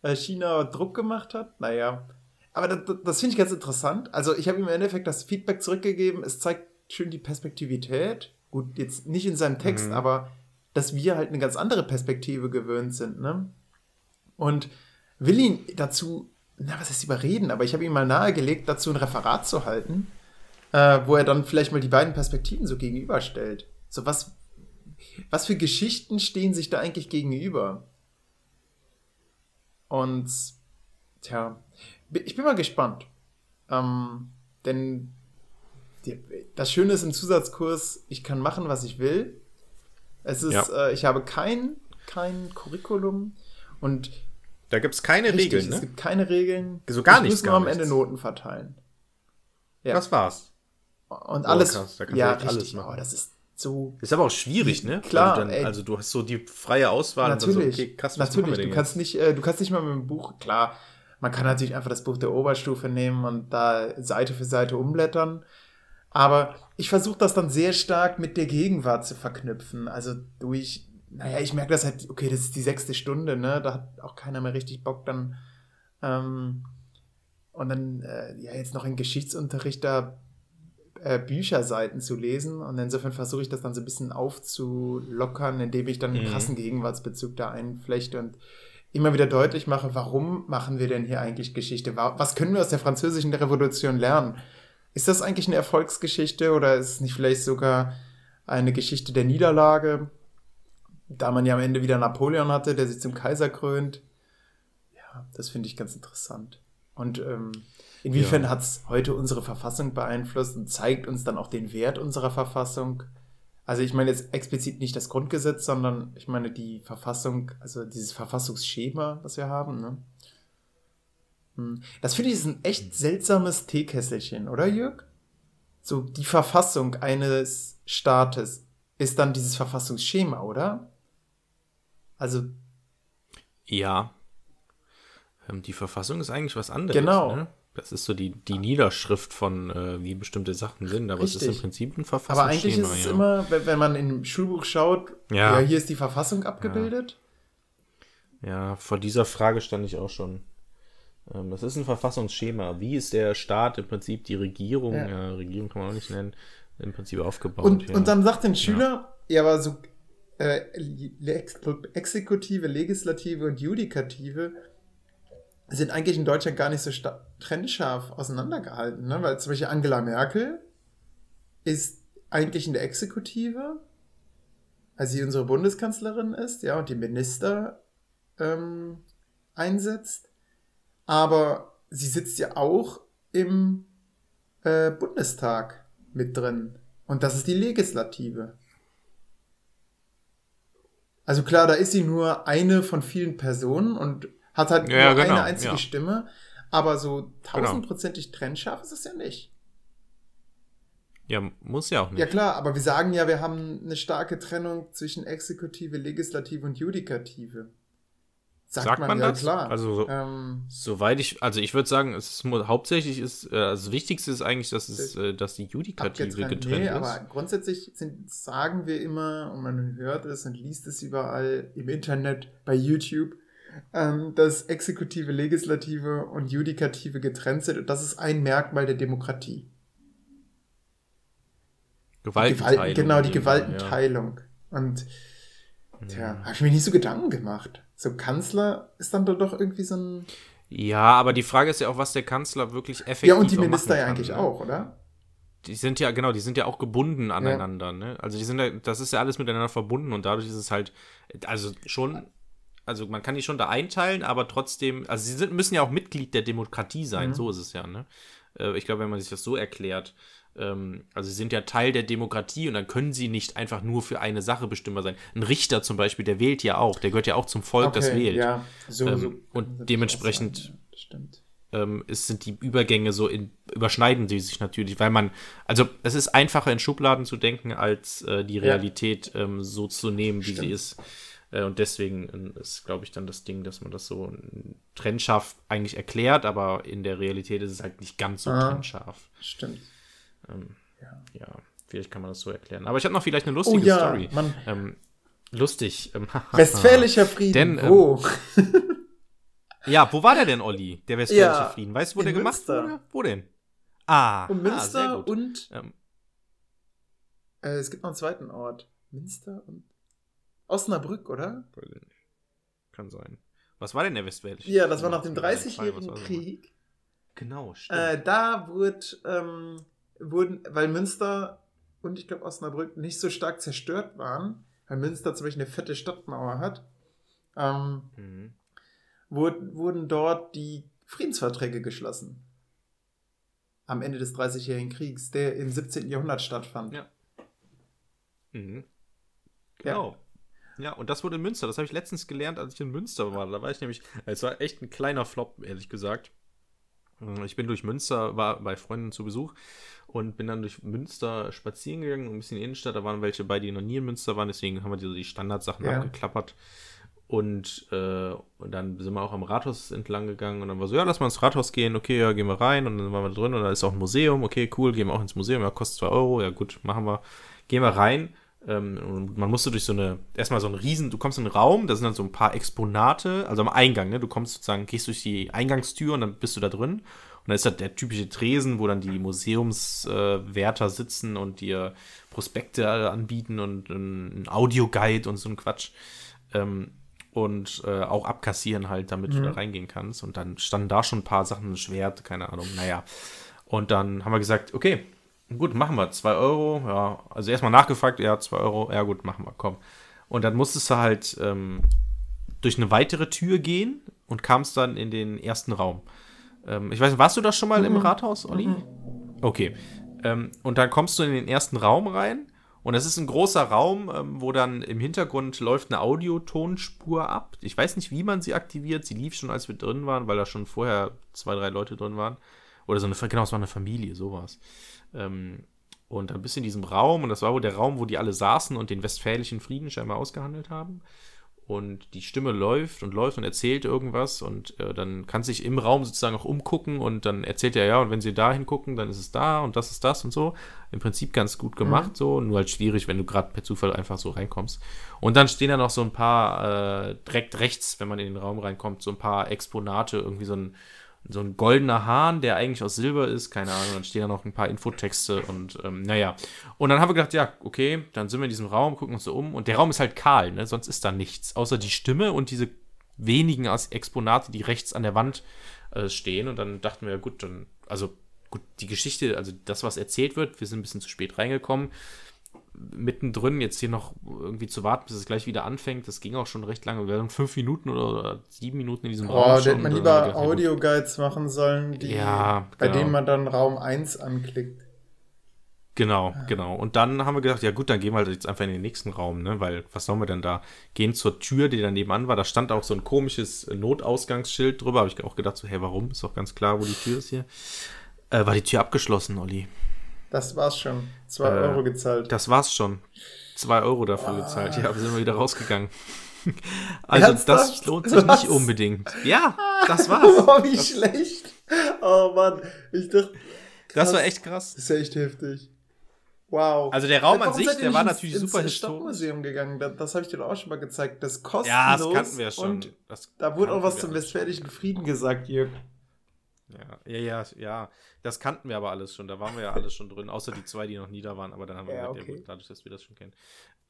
äh, China Druck gemacht hat. Naja. Aber das, das finde ich ganz interessant. Also ich habe ihm im Endeffekt das Feedback zurückgegeben. Es zeigt schön die Perspektivität. Gut, jetzt nicht in seinem Text, Mhm. aber dass wir halt eine ganz andere Perspektive gewöhnt sind. Ne? Und will ihn dazu, na, was heißt überreden, aber ich habe ihm mal nahegelegt, dazu ein Referat zu halten, äh, wo er dann vielleicht mal die beiden Perspektiven so gegenüberstellt. So, was, was für Geschichten stehen sich da eigentlich gegenüber? Und, tja, ich bin mal gespannt. Ähm, denn die, das Schöne ist im Zusatzkurs, ich kann machen, was ich will. Es ist, Ja. äh, ich habe kein, kein Curriculum und da gibt es keine Richtig, Regeln, Es ne? gibt keine Regeln. So gar Ich nichts, muss nur gar am Ende nichts. Noten verteilen. ja. Das war's. Und Oh, alles. krass, da kannst du ja, wirklich alles machen. Oh, das ist so. Ist aber auch schwierig, ne? Klar, du ey. dann, also du hast so die freie Auswahl natürlich. und dann so, okay, krass, natürlich. wir Du kannst nicht, äh, du kannst nicht mal mit dem Buch. Klar, man kann natürlich einfach das Buch der Oberstufe nehmen und da Seite für Seite umblättern. Aber ich versuche das dann sehr stark mit der Gegenwart zu verknüpfen. Also durch, naja, ich merke das halt, okay, das ist die sechste Stunde, ne? Da hat auch keiner mehr richtig Bock, dann ähm, und dann äh, ja jetzt noch in Geschichtsunterricht da äh, Bücherseiten zu lesen. Und insofern versuche ich das dann so ein bisschen aufzulockern, indem ich dann einen Mhm. krassen Gegenwartsbezug da einflechte und immer wieder deutlich mache, warum machen wir denn hier eigentlich Geschichte? Wa- Was können wir aus der französischen Revolution lernen? Ist das eigentlich eine Erfolgsgeschichte oder ist es nicht vielleicht sogar eine Geschichte der Niederlage? Da man ja am Ende wieder Napoleon hatte, der sich zum Kaiser krönt. Ja, das finde ich ganz interessant. Und ähm, inwiefern Ja. hat es heute unsere Verfassung beeinflusst und zeigt uns dann auch den Wert unserer Verfassung? Also ich meine jetzt explizit nicht das Grundgesetz, sondern ich meine die Verfassung, also dieses Verfassungsschema, was wir haben. Ne? Hm. Das finde ich ist ein echt seltsames Teekesselchen, oder Jörg? So die Verfassung eines Staates ist dann dieses Verfassungsschema, oder? Also Ja. Ähm, die Verfassung ist eigentlich was anderes. Genau. Ne? Das ist so die, die Niederschrift von, äh, wie bestimmte Sachen sind, aber es ist Richtig. im Prinzip ein Aber Verfassungsschema. eigentlich ist es ja. immer, wenn, wenn man im Schulbuch schaut, ja. Ja. hier ist die Verfassung abgebildet. Ja, vor dieser Frage stand ich auch schon. Ähm, das ist ein Verfassungsschema. Wie ist der Staat im Prinzip die Regierung, Ja. ja, Regierung kann man auch nicht nennen, im Prinzip aufgebaut? Und, ja. und dann sagt ein Schüler, ja. aber so, äh, Exekutive, Legislative und Judikative sind eigentlich in Deutschland gar nicht so trennscharf auseinandergehalten, ne? weil zum Beispiel Angela Merkel ist eigentlich in der Exekutive, als sie unsere Bundeskanzlerin ist, ja, und die Minister ähm, einsetzt, aber sie sitzt ja auch im äh, Bundestag mit drin. Und das ist die Legislative. Also klar, da ist sie nur eine von vielen Personen und hat halt ja, nur genau, eine einzige ja. Stimme. Aber so Genau. tausendprozentig trennscharf ist es ja nicht. Ja, muss ja auch nicht. Ja klar, aber wir sagen ja, wir haben eine starke Trennung zwischen Exekutive, Legislative und Judikative. Sagt man ja das? klar. Also so- ähm, Soweit ich, also ich würde sagen, es ist hauptsächlich ist, äh, also das Wichtigste ist eigentlich, dass es, äh, dass die Judikative getrennt Nee, ist. aber grundsätzlich sind, sagen wir immer, und man hört es und liest es überall im Internet, bei YouTube, ähm, dass Exekutive, Legislative und Judikative getrennt sind. Und das ist ein Merkmal der Demokratie. Gewaltenteilung. Gewalt, genau, die in dem Fall, Gewaltenteilung. Und Ja. Tja, habe ich mir nicht so Gedanken gemacht. So Kanzler ist dann doch irgendwie so ein. ja, aber die Frage ist ja auch, was der Kanzler wirklich effektiv Ja, und die Minister ja eigentlich ne? auch, oder? Die sind ja, genau, die sind ja auch gebunden aneinander, ne? Also die sind ja, das ist ja alles miteinander verbunden und dadurch ist es halt, also schon, also man kann die schon da einteilen, aber trotzdem, also sie sind, müssen ja auch Mitglied der Demokratie sein, Mhm. so ist es ja, ne? Äh, Ich glaube, wenn man sich das so erklärt, ähm, also sie sind ja Teil der Demokratie und dann können sie nicht einfach nur für eine Sache bestimmbar sein. Ein Richter zum Beispiel, der wählt ja auch, der gehört ja auch zum Volk, das wählt. Ja, so, Ähm, so und dementsprechend- ja, ähm, es sind die Übergänge so in, überschneiden die sich natürlich, weil man, also es ist einfacher in Schubladen zu denken, als äh, die Ja. Realität ähm, so zu nehmen, wie sie Stimmt. ist. Äh, und deswegen äh, ist, glaube ich, dann das Ding, dass man das so trennscharf eigentlich erklärt, aber in der Realität ist es halt nicht ganz so Ah. trennscharf. Stimmt. Ähm, Ja. ja, vielleicht kann man das so erklären. Aber ich habe noch vielleicht eine Oh lustige ja, Story. Ähm, lustig. Ähm, Westfälischer Frieden. Denn, wo? Ja, wo war der denn, Olli? Der westfälische Ja, Frieden. Weißt du, wo der gemacht Münster. wurde? Wo denn? Ah, und ah, Münster gut. und Ähm, äh, es gibt noch einen zweiten Ort. Münster und Osnabrück, oder? Kann sein. Was war denn der westfälische? Ja, das war nach dem Ja, was 30-jährigen war das Krieg. Genau, stimmt. Äh, da wurde, ähm, wurden, weil Münster und ich glaube Osnabrück nicht so stark zerstört waren, weil Münster zum Beispiel eine fette Stadtmauer hat, ähm, mhm. wurden, wurden dort die Friedensverträge geschlossen. Am Ende des Dreißigjährigen Kriegs, der im 17. Jahrhundert stattfand. Ja. Mhm. Ja. Genau. Ja. und das wurde in Münster. Das habe ich letztens gelernt, als ich in Münster war. Da war ich nämlich, es war echt ein kleiner Flop, ehrlich gesagt. Ich bin durch Münster, war bei Freunden zu Besuch und bin dann durch Münster spazieren gegangen, ein bisschen in die Innenstadt. Da waren welche bei, die noch nie in Münster waren, deswegen haben wir die, die Standardsachen Ja. abgeklappert. Und, äh, und dann sind wir auch am Rathaus entlang gegangen und dann war so, ja, lass mal ins Rathaus gehen, okay, ja, gehen wir rein und dann waren wir drin und da ist auch ein Museum, okay, cool, gehen wir auch ins Museum, ja, kostet 2 Euro, ja gut, machen wir. Gehen wir rein ähm, und man musste durch so eine, erstmal so einen riesen, du kommst in einen Raum, da sind dann so ein paar Exponate, also am Eingang, ne, du kommst sozusagen, gehst durch die Eingangstür und dann bist du da drin und dann ist da der typische Tresen, wo dann die Museumswärter äh, sitzen und dir Prospekte anbieten und ein Audioguide und so ein Quatsch. Ähm, und äh, auch abkassieren halt, damit du da reingehen kannst. Und dann standen da schon ein paar Sachen, ein Schwert, keine Ahnung, naja. Und dann haben wir gesagt, okay, gut, machen wir. Zwei Euro, ja. Also erstmal nachgefragt, ja, zwei Euro, ja gut, machen wir, komm. Und dann musstest du halt ähm, durch eine weitere Tür gehen und kamst dann in den ersten Raum. Ähm, ich weiß nicht, warst du da schon mal im Rathaus, Olli? Okay. Ähm, und dann kommst du in den ersten Raum rein und das ist ein großer Raum, ähm, wo dann im Hintergrund läuft eine Audiotonspur ab. Ich weiß nicht, wie man sie aktiviert. Sie lief schon, als wir drin waren, weil da schon vorher zwei, drei Leute drin waren. Oder so eine, genau, es war eine Familie, sowas. Ähm, und dann bist du in diesem Raum und das war wohl der Raum, wo die alle saßen und den westfälischen Frieden scheinbar ausgehandelt haben. Und die Stimme läuft und läuft und erzählt irgendwas und äh, dann kann sich im Raum sozusagen auch umgucken und dann erzählt er, ja, und wenn sie da hingucken, dann ist es da und das ist das und so. Im Prinzip ganz gut gemacht, so, nur halt schwierig, wenn du gerade per Zufall einfach so reinkommst. Und dann stehen da noch so ein paar, äh, direkt rechts, wenn man in den Raum reinkommt, so ein paar Exponate, irgendwie so ein, so ein goldener Hahn, der eigentlich aus Silber ist, keine Ahnung, dann stehen da noch ein paar Infotexte und ähm, naja. Und dann haben wir gedacht, ja, okay, dann sind wir in diesem Raum, gucken uns so um und der Raum ist halt kahl, ne? Sonst ist da nichts, außer die Stimme und diese wenigen Exponate, die rechts an der Wand äh, stehen. Und dann dachten wir, gut, dann, also gut, die Geschichte, also das, was erzählt wird, wir sind ein bisschen zu spät reingekommen mittendrin jetzt hier noch irgendwie zu warten, bis es gleich wieder anfängt. Das ging auch schon recht lange. Wir waren fünf Minuten oder sieben Minuten in diesem Boah, Raum. Da hätte man lieber Audioguides machen sollen, die, ja, bei genau. denen man dann Raum 1 anklickt. Genau, genau. Und dann haben wir gedacht, ja gut, dann gehen wir halt jetzt einfach in den nächsten Raum, ne? Weil was sollen wir denn da? Gehen zur Tür, die da nebenan war. Da stand auch so ein komisches Notausgangsschild drüber. Habe ich auch gedacht, so, hey, warum? Ist doch ganz klar, wo die Tür ist hier. Äh, war die Tür abgeschlossen, Olli? Das war's schon. Zwei äh, Euro gezahlt. Das war's schon. Zwei Euro dafür ah. gezahlt. Ja, wir sind mal wieder rausgegangen. also, Ernsthaft? das lohnt sich Was? nicht unbedingt. Ja, das war's. oh, wie das, schlecht. Oh Mann, ich dachte. Krass. Das war echt krass. Das ist ja echt heftig. Wow. Also der Raum an sich, der war natürlich ins, super ins historisch. Stadtmuseum gegangen, das, das habe ich dir auch schon mal gezeigt. Das kostenlos. Ja, das kannten wir schon. Und da wurde auch was zum Westfälischen Frieden gesagt, Jörg. Ja, ja, ja, ja. Das kannten wir aber alles schon. Da waren wir ja alles schon drin, außer die zwei, die noch nie da waren. Aber dann haben wir ja, gesagt, okay. ja gut, dadurch, dass wir das schon kennen.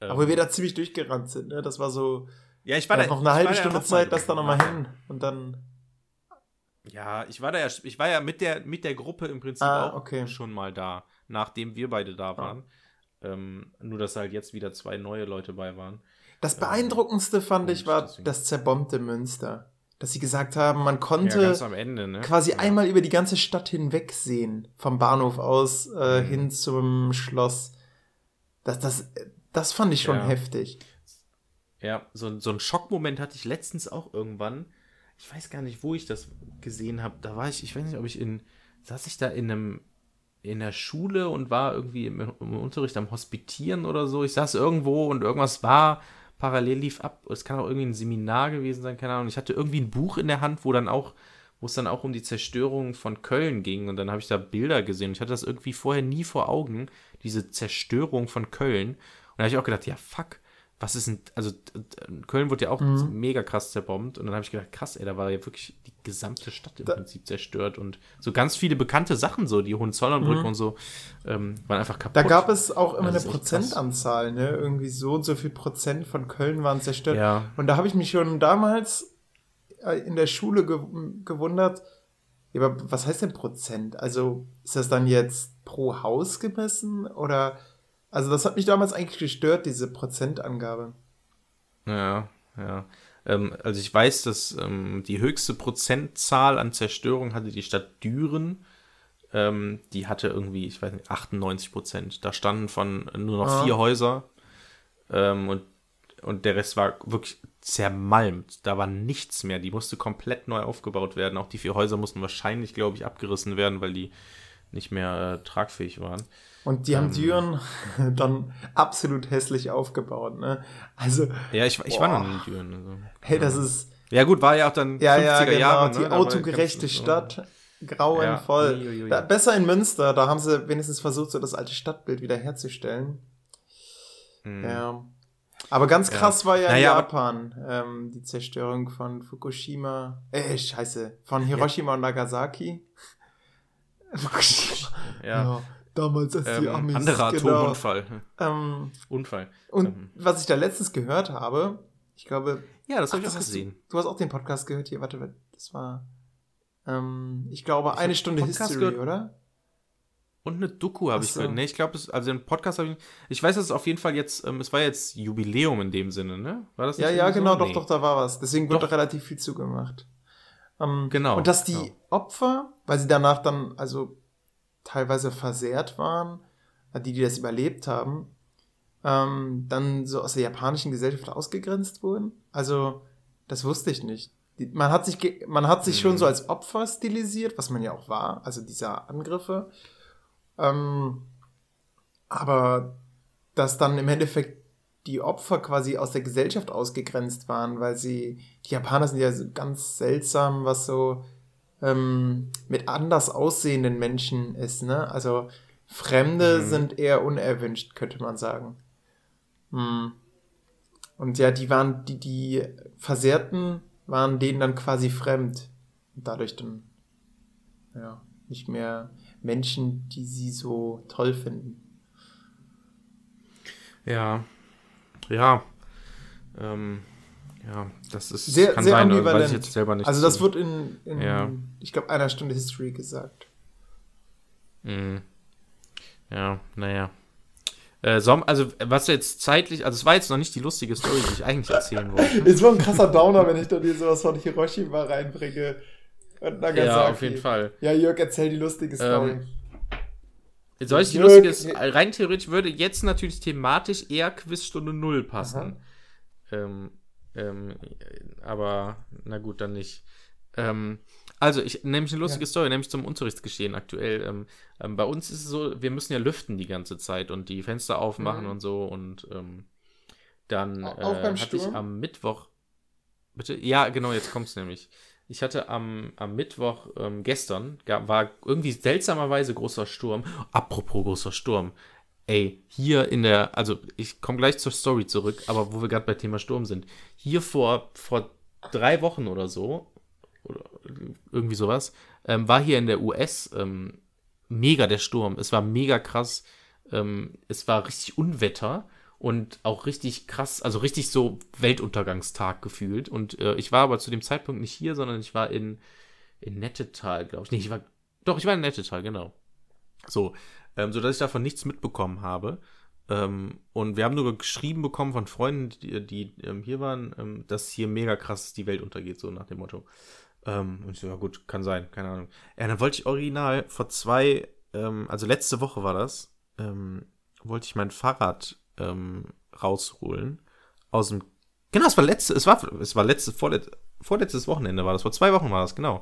Ähm, aber wir da ziemlich durchgerannt sind, ne? Das war so. Ja, ich war da. noch eine halbe Stunde Zeit, das da nochmal hin. Und dann. Ja, ich war da ja, ich war ja mit der, mit der Gruppe im Prinzip ah, auch okay. schon mal da, nachdem wir beide da ah. waren. Ah. Ähm, nur, dass halt jetzt wieder zwei neue Leute bei waren. Das ähm, beeindruckendste fand ich war das zerbombte Münster dass sie gesagt haben, man konnte ja, Ende, ne? quasi ja. einmal über die ganze Stadt hinweg sehen, vom Bahnhof aus äh, mhm. hin zum Schloss. Das, das, das fand ich schon ja. heftig. Ja, so, so ein Schockmoment hatte ich letztens auch irgendwann. Ich weiß gar nicht, wo ich das gesehen habe. Da war ich, ich weiß nicht, ob ich in, saß ich da in einem, in der Schule und war irgendwie im, im Unterricht am Hospitieren oder so. Ich saß irgendwo und irgendwas war parallel lief ab. Es kann auch irgendwie ein Seminar gewesen sein, keine Ahnung. Ich hatte irgendwie ein Buch in der Hand, wo dann auch, wo es dann auch um die Zerstörung von Köln ging. Und dann habe ich da Bilder gesehen. Ich hatte das irgendwie vorher nie vor Augen, diese Zerstörung von Köln. Und da habe ich auch gedacht, ja, fuck was ist denn, also Köln wurde ja auch mhm. mega krass zerbombt und dann habe ich gedacht, krass, ey, da war ja wirklich die gesamte Stadt im da, Prinzip zerstört und so ganz viele bekannte Sachen, so die Hohenzollernbrücke mhm. und so, ähm, waren einfach kaputt. Da gab es auch immer eine Prozentanzahl, ne, irgendwie so und so viel Prozent von Köln waren zerstört. Ja. Und da habe ich mich schon damals äh, in der Schule ge gewundert, ja, aber was heißt denn Prozent? Also ist das dann jetzt pro Haus gemessen oder also das hat mich damals eigentlich gestört, diese Prozentangabe. Ja, ja. Ähm, also ich weiß, dass ähm, die höchste Prozentzahl an Zerstörung hatte die Stadt Düren. Ähm, die hatte irgendwie, ich weiß nicht, 98 Prozent. Da standen von nur noch ah. vier Häuser ähm, und, und der Rest war wirklich zermalmt. Da war nichts mehr. Die musste komplett neu aufgebaut werden. Auch die vier Häuser mussten wahrscheinlich, glaube ich, abgerissen werden, weil die nicht mehr äh, tragfähig waren. Und die ähm, haben Düren dann absolut hässlich aufgebaut, ne? Also. Ja, ich, ich war noch in Düren. Also. Hey, das ist. Ja, gut, war ja auch dann ja, 50er ja, genau, Jahre. Die ne? autogerechte Stadt. Grauenvoll. Ja, da, besser in Münster, da haben sie wenigstens versucht, so das alte Stadtbild wieder herzustellen. Mhm. Ja. Aber ganz krass ja. war ja naja, Japan, ähm, die Zerstörung von Fukushima, äh, scheiße, von Hiroshima ja. und Nagasaki. ja. ja. Damals, als ähm, die Amis. Anderer genau. Atomunfall. Ähm, Unfall. Und ähm. was ich da letztens gehört habe, ich glaube. Ja, das habe ich auch gesehen. Du, du, hast auch den Podcast gehört hier. Warte, das war. Ähm, ich glaube, ich eine Stunde Podcast History, gehört. oder? Und eine Doku habe ich gehört. Nee, ich glaube, also den Podcast habe ich. Ich weiß, dass es auf jeden Fall jetzt, ähm, es war jetzt Jubiläum in dem Sinne, ne? War das Ja, ja, genau, so? doch, nee. doch, da war was. Deswegen wird doch relativ viel zugemacht. Ähm, genau. Und dass die genau. Opfer, weil sie danach dann, also teilweise versehrt waren, äh, die, die das überlebt haben, ähm, dann so aus der japanischen Gesellschaft ausgegrenzt wurden. Also, das wusste ich nicht. Die, man hat sich, man hat sich mhm. schon so als Opfer stilisiert, was man ja auch war, also dieser Angriffe. Ähm, aber dass dann im Endeffekt die Opfer quasi aus der Gesellschaft ausgegrenzt waren, weil sie, die Japaner sind ja so ganz seltsam, was so ähm, mit anders aussehenden Menschen ist. Ne? Also Fremde mhm. sind eher unerwünscht, könnte man sagen. Hm. Und ja, die waren, die, die Versehrten waren denen dann quasi fremd. Und dadurch dann ja, nicht mehr Menschen, die sie so toll finden. Ja, ja, ähm, ja, das ist sehr, kann sehr sein, ambivalent. weiß ich jetzt selber nicht. also das so. wird in, in Ja. ich glaube, einer Stunde History gesagt. Mhm. Ja, naja. Äh, also, was jetzt zeitlich, also es war jetzt noch nicht die lustige Story, die ich eigentlich erzählen wollte. Es war ein krasser Downer, wenn ich da dir sowas von Hiroshima reinbringe. Und Nagasaki. ja, auf jeden Fall. Ja, Jörg, erzähl die lustige Story. Ähm, Solch Jörg, lustiges, nee. rein theoretisch würde jetzt natürlich thematisch eher Quizstunde 0 passen. Ähm, ähm, aber na gut, dann nicht. Ähm, also, ich nämlich eine lustige Ja. Story, nämlich zum Unterrichtsgeschehen aktuell. Ähm, ähm, bei uns ist es so, wir müssen ja lüften die ganze Zeit und die Fenster aufmachen Mhm. und so und ähm, dann äh, hatte ich Sturm? am Mittwoch. Bitte? Ja, genau, jetzt kommt's nämlich. Ich hatte am, am Mittwoch ähm, gestern, gab, war irgendwie seltsamerweise großer Sturm. Apropos großer Sturm. Ey, hier in der, also ich komme gleich zur Story zurück, aber wo wir gerade bei Thema Sturm sind. Hier vor, vor drei Wochen oder so, oder irgendwie sowas, ähm, war hier in der US ähm, mega der Sturm. Es war mega krass. Ähm, es war richtig Unwetter und auch richtig krass, also richtig so Weltuntergangstag gefühlt. Und äh, ich war aber zu dem Zeitpunkt nicht hier, sondern ich war in, in Nettetal, glaube ich. Nee, ich war, doch, ich war in Nettetal, genau. So, ähm, sodass ich davon nichts mitbekommen habe. Ähm, und wir haben nur geschrieben bekommen von Freunden, die, die ähm, hier waren, ähm, dass hier mega krass die Welt untergeht, so nach dem Motto. Ähm, und ich so, ja gut, kann sein, keine Ahnung. Ja, dann wollte ich original vor zwei, ähm, also letzte Woche war das, ähm, wollte ich mein Fahrrad rausholen aus dem. Genau, es war letzte, es war, es war letzte, vorlet, vorletztes Wochenende war das, vor zwei Wochen war das, genau.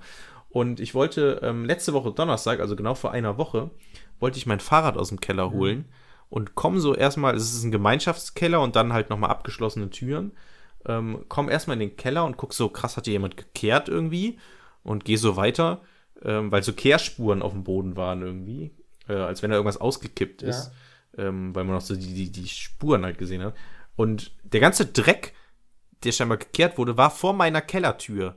Und ich wollte ähm, letzte Woche Donnerstag, also genau vor einer Woche, wollte ich mein Fahrrad aus dem Keller holen und komm so erstmal, es ist ein Gemeinschaftskeller und dann halt nochmal abgeschlossene Türen. Ähm, komm erstmal in den Keller und guck so, krass, hat hier jemand gekehrt irgendwie und geh so weiter, ähm, weil so Kehrspuren auf dem Boden waren irgendwie, äh, als wenn da irgendwas ausgekippt Ja. ist, ähm, weil man noch so die, die, die Spuren halt gesehen hat. Und der ganze Dreck, der scheinbar gekehrt wurde, war vor meiner Kellertür.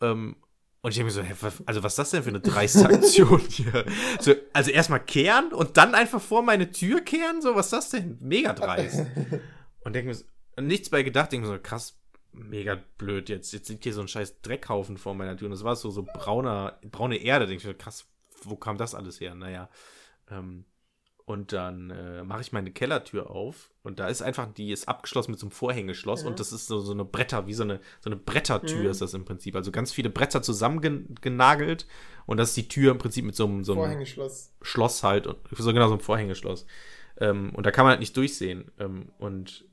Ähm, und ich denke mir so, hä, also was ist das denn für eine dreiste Aktion hier? So, also erstmal kehren und dann einfach vor meine Tür kehren? So, was ist das denn? Mega dreist. Und denke mir so, nichts bei gedacht, denke mir so, krass, mega blöd jetzt. Jetzt liegt hier so ein scheiß Dreckhaufen vor meiner Tür und das war so, so brauner, braune Erde. Denke ich mir, krass, wo kam das alles her? Naja. Ähm, und dann äh, mache ich meine Kellertür auf und da ist einfach, die ist abgeschlossen mit so einem Vorhängeschloss Mhm. und das ist so, so eine Bretter, wie so eine, so eine Brettertür Mhm. ist das im Prinzip. Also ganz viele Bretter zusammengenagelt und das ist die Tür im Prinzip mit so einem, so einem Vorhängeschloss. Schloss halt, und- so genau so ein Vorhängeschloss. Ähm, und da kann man halt nicht durchsehen. Ähm, und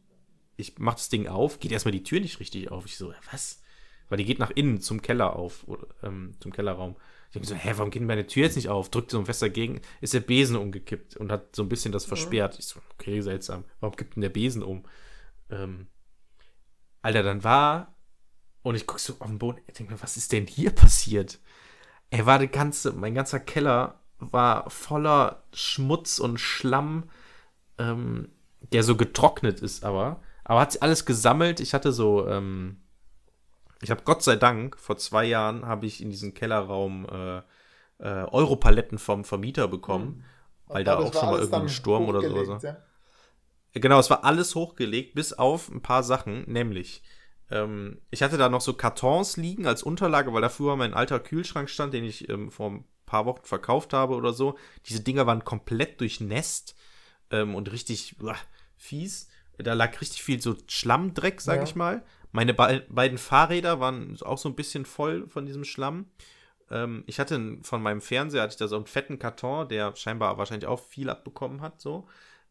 ich mach das Ding auf, geht erstmal die Tür nicht richtig auf. Ich so, was? Weil die geht nach innen zum Keller auf, oder, ähm, zum Kellerraum. Ich denke so, hä, warum geht denn meine Tür jetzt nicht auf? Drückt so fest dagegen, ist der Besen umgekippt und hat so ein bisschen das versperrt. Ich so, okay, seltsam. Warum kippt denn der Besen um? Ähm, Alter, dann war, und ich guck so auf den Boden, ich denke mir, was ist denn hier passiert? Er war der ganze, mein ganzer Keller war voller Schmutz und Schlamm, ähm, der so getrocknet ist, aber. Aber hat sich alles gesammelt. Ich hatte so, ähm, ich habe Gott sei Dank, vor zwei Jahren habe ich in diesem Kellerraum äh, äh, Europaletten vom Vermieter bekommen, weil da auch war schon mal alles irgendwie ein dann Sturm oder sowas war. hochgelegt, ja. Genau, es war alles hochgelegt, bis auf ein paar Sachen, nämlich ähm, ich hatte da noch so Kartons liegen als Unterlage, weil dafür mein alter Kühlschrank stand, den ich ähm, vor ein paar Wochen verkauft habe oder so. Diese Dinger waren komplett durchnässt ähm, und richtig uah, fies. Da lag richtig viel so Schlammdreck, sag Ja. ich mal. Meine be beiden Fahrräder waren auch so ein bisschen voll von diesem Schlamm. Ähm, ich hatte von meinem Fernseher hatte ich da so einen fetten Karton, der scheinbar wahrscheinlich auch viel abbekommen hat, so.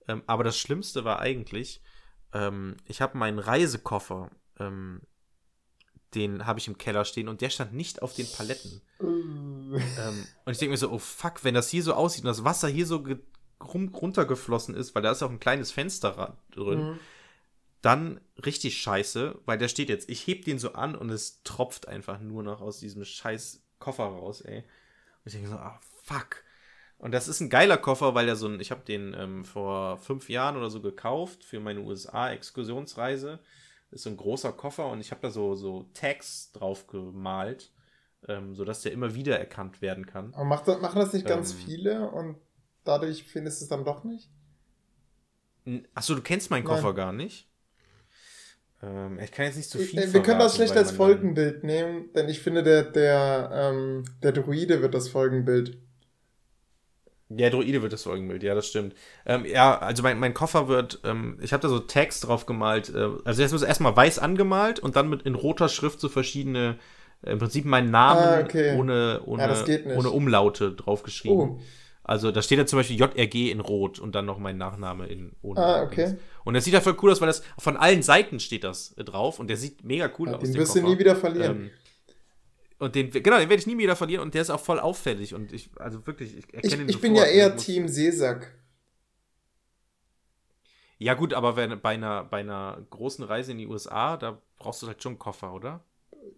Ähm, aber das Schlimmste war eigentlich, ähm, ich habe meinen Reisekoffer, ähm, den habe ich im Keller stehen und der stand nicht auf den Paletten. Uh. Ähm, und ich denke mir so, oh fuck, wenn das hier so aussieht und das Wasser hier so runtergeflossen ist, weil da ist auch ein kleines Fenster drin, Mhm. Dann richtig scheiße, weil der steht jetzt, ich heb den so an und es tropft einfach nur noch aus diesem scheiß Koffer raus, ey. Und ich denke so, ah, fuck. Und das ist ein geiler Koffer, weil der so ein, ich habe den ähm, vor fünf Jahren oder so gekauft für meine USA-Exkursionsreise. Ist so ein großer Koffer und ich habe da so, so Tags drauf gemalt. ähm, sodass der immer wieder erkannt werden kann. Aber macht machen das nicht ganz Ähm. viele und dadurch findest du es dann doch nicht? Achso, du kennst meinen Nein. Koffer gar nicht? Ähm, ich kann jetzt nicht so viel Äh, Wir können das schlecht als Folgenbild nehmen, denn ich finde, der, der, ähm, der Druide wird das Folgenbild. Der Droide wird das Folgenbild, ja, das stimmt. Ähm, ja, also mein, mein Koffer wird, ähm, ich habe da so Tags drauf gemalt. Äh, also erst erstmal weiß angemalt und dann mit in roter Schrift so verschiedene, äh, im Prinzip meinen Namen Ah, okay. ohne, ohne, Ja, ohne Umlaute draufgeschrieben. Oh, Also da steht ja zum Beispiel JRG in Rot und dann noch mein Nachname in ohne. Ah, okay. Dings. Und das sieht ja voll cool aus, weil das von allen Seiten steht das drauf und der sieht mega cool aus. den wirst du nie wieder verlieren. Ähm, und den, genau, den werde ich nie wieder verlieren und der ist auch voll auffällig und ich, also wirklich, ich erkenne ich ich bin ja eher Team Seesack. Ja, gut, aber wenn, bei, einer, bei einer großen Reise in die USA, da brauchst du halt schon einen Koffer, oder?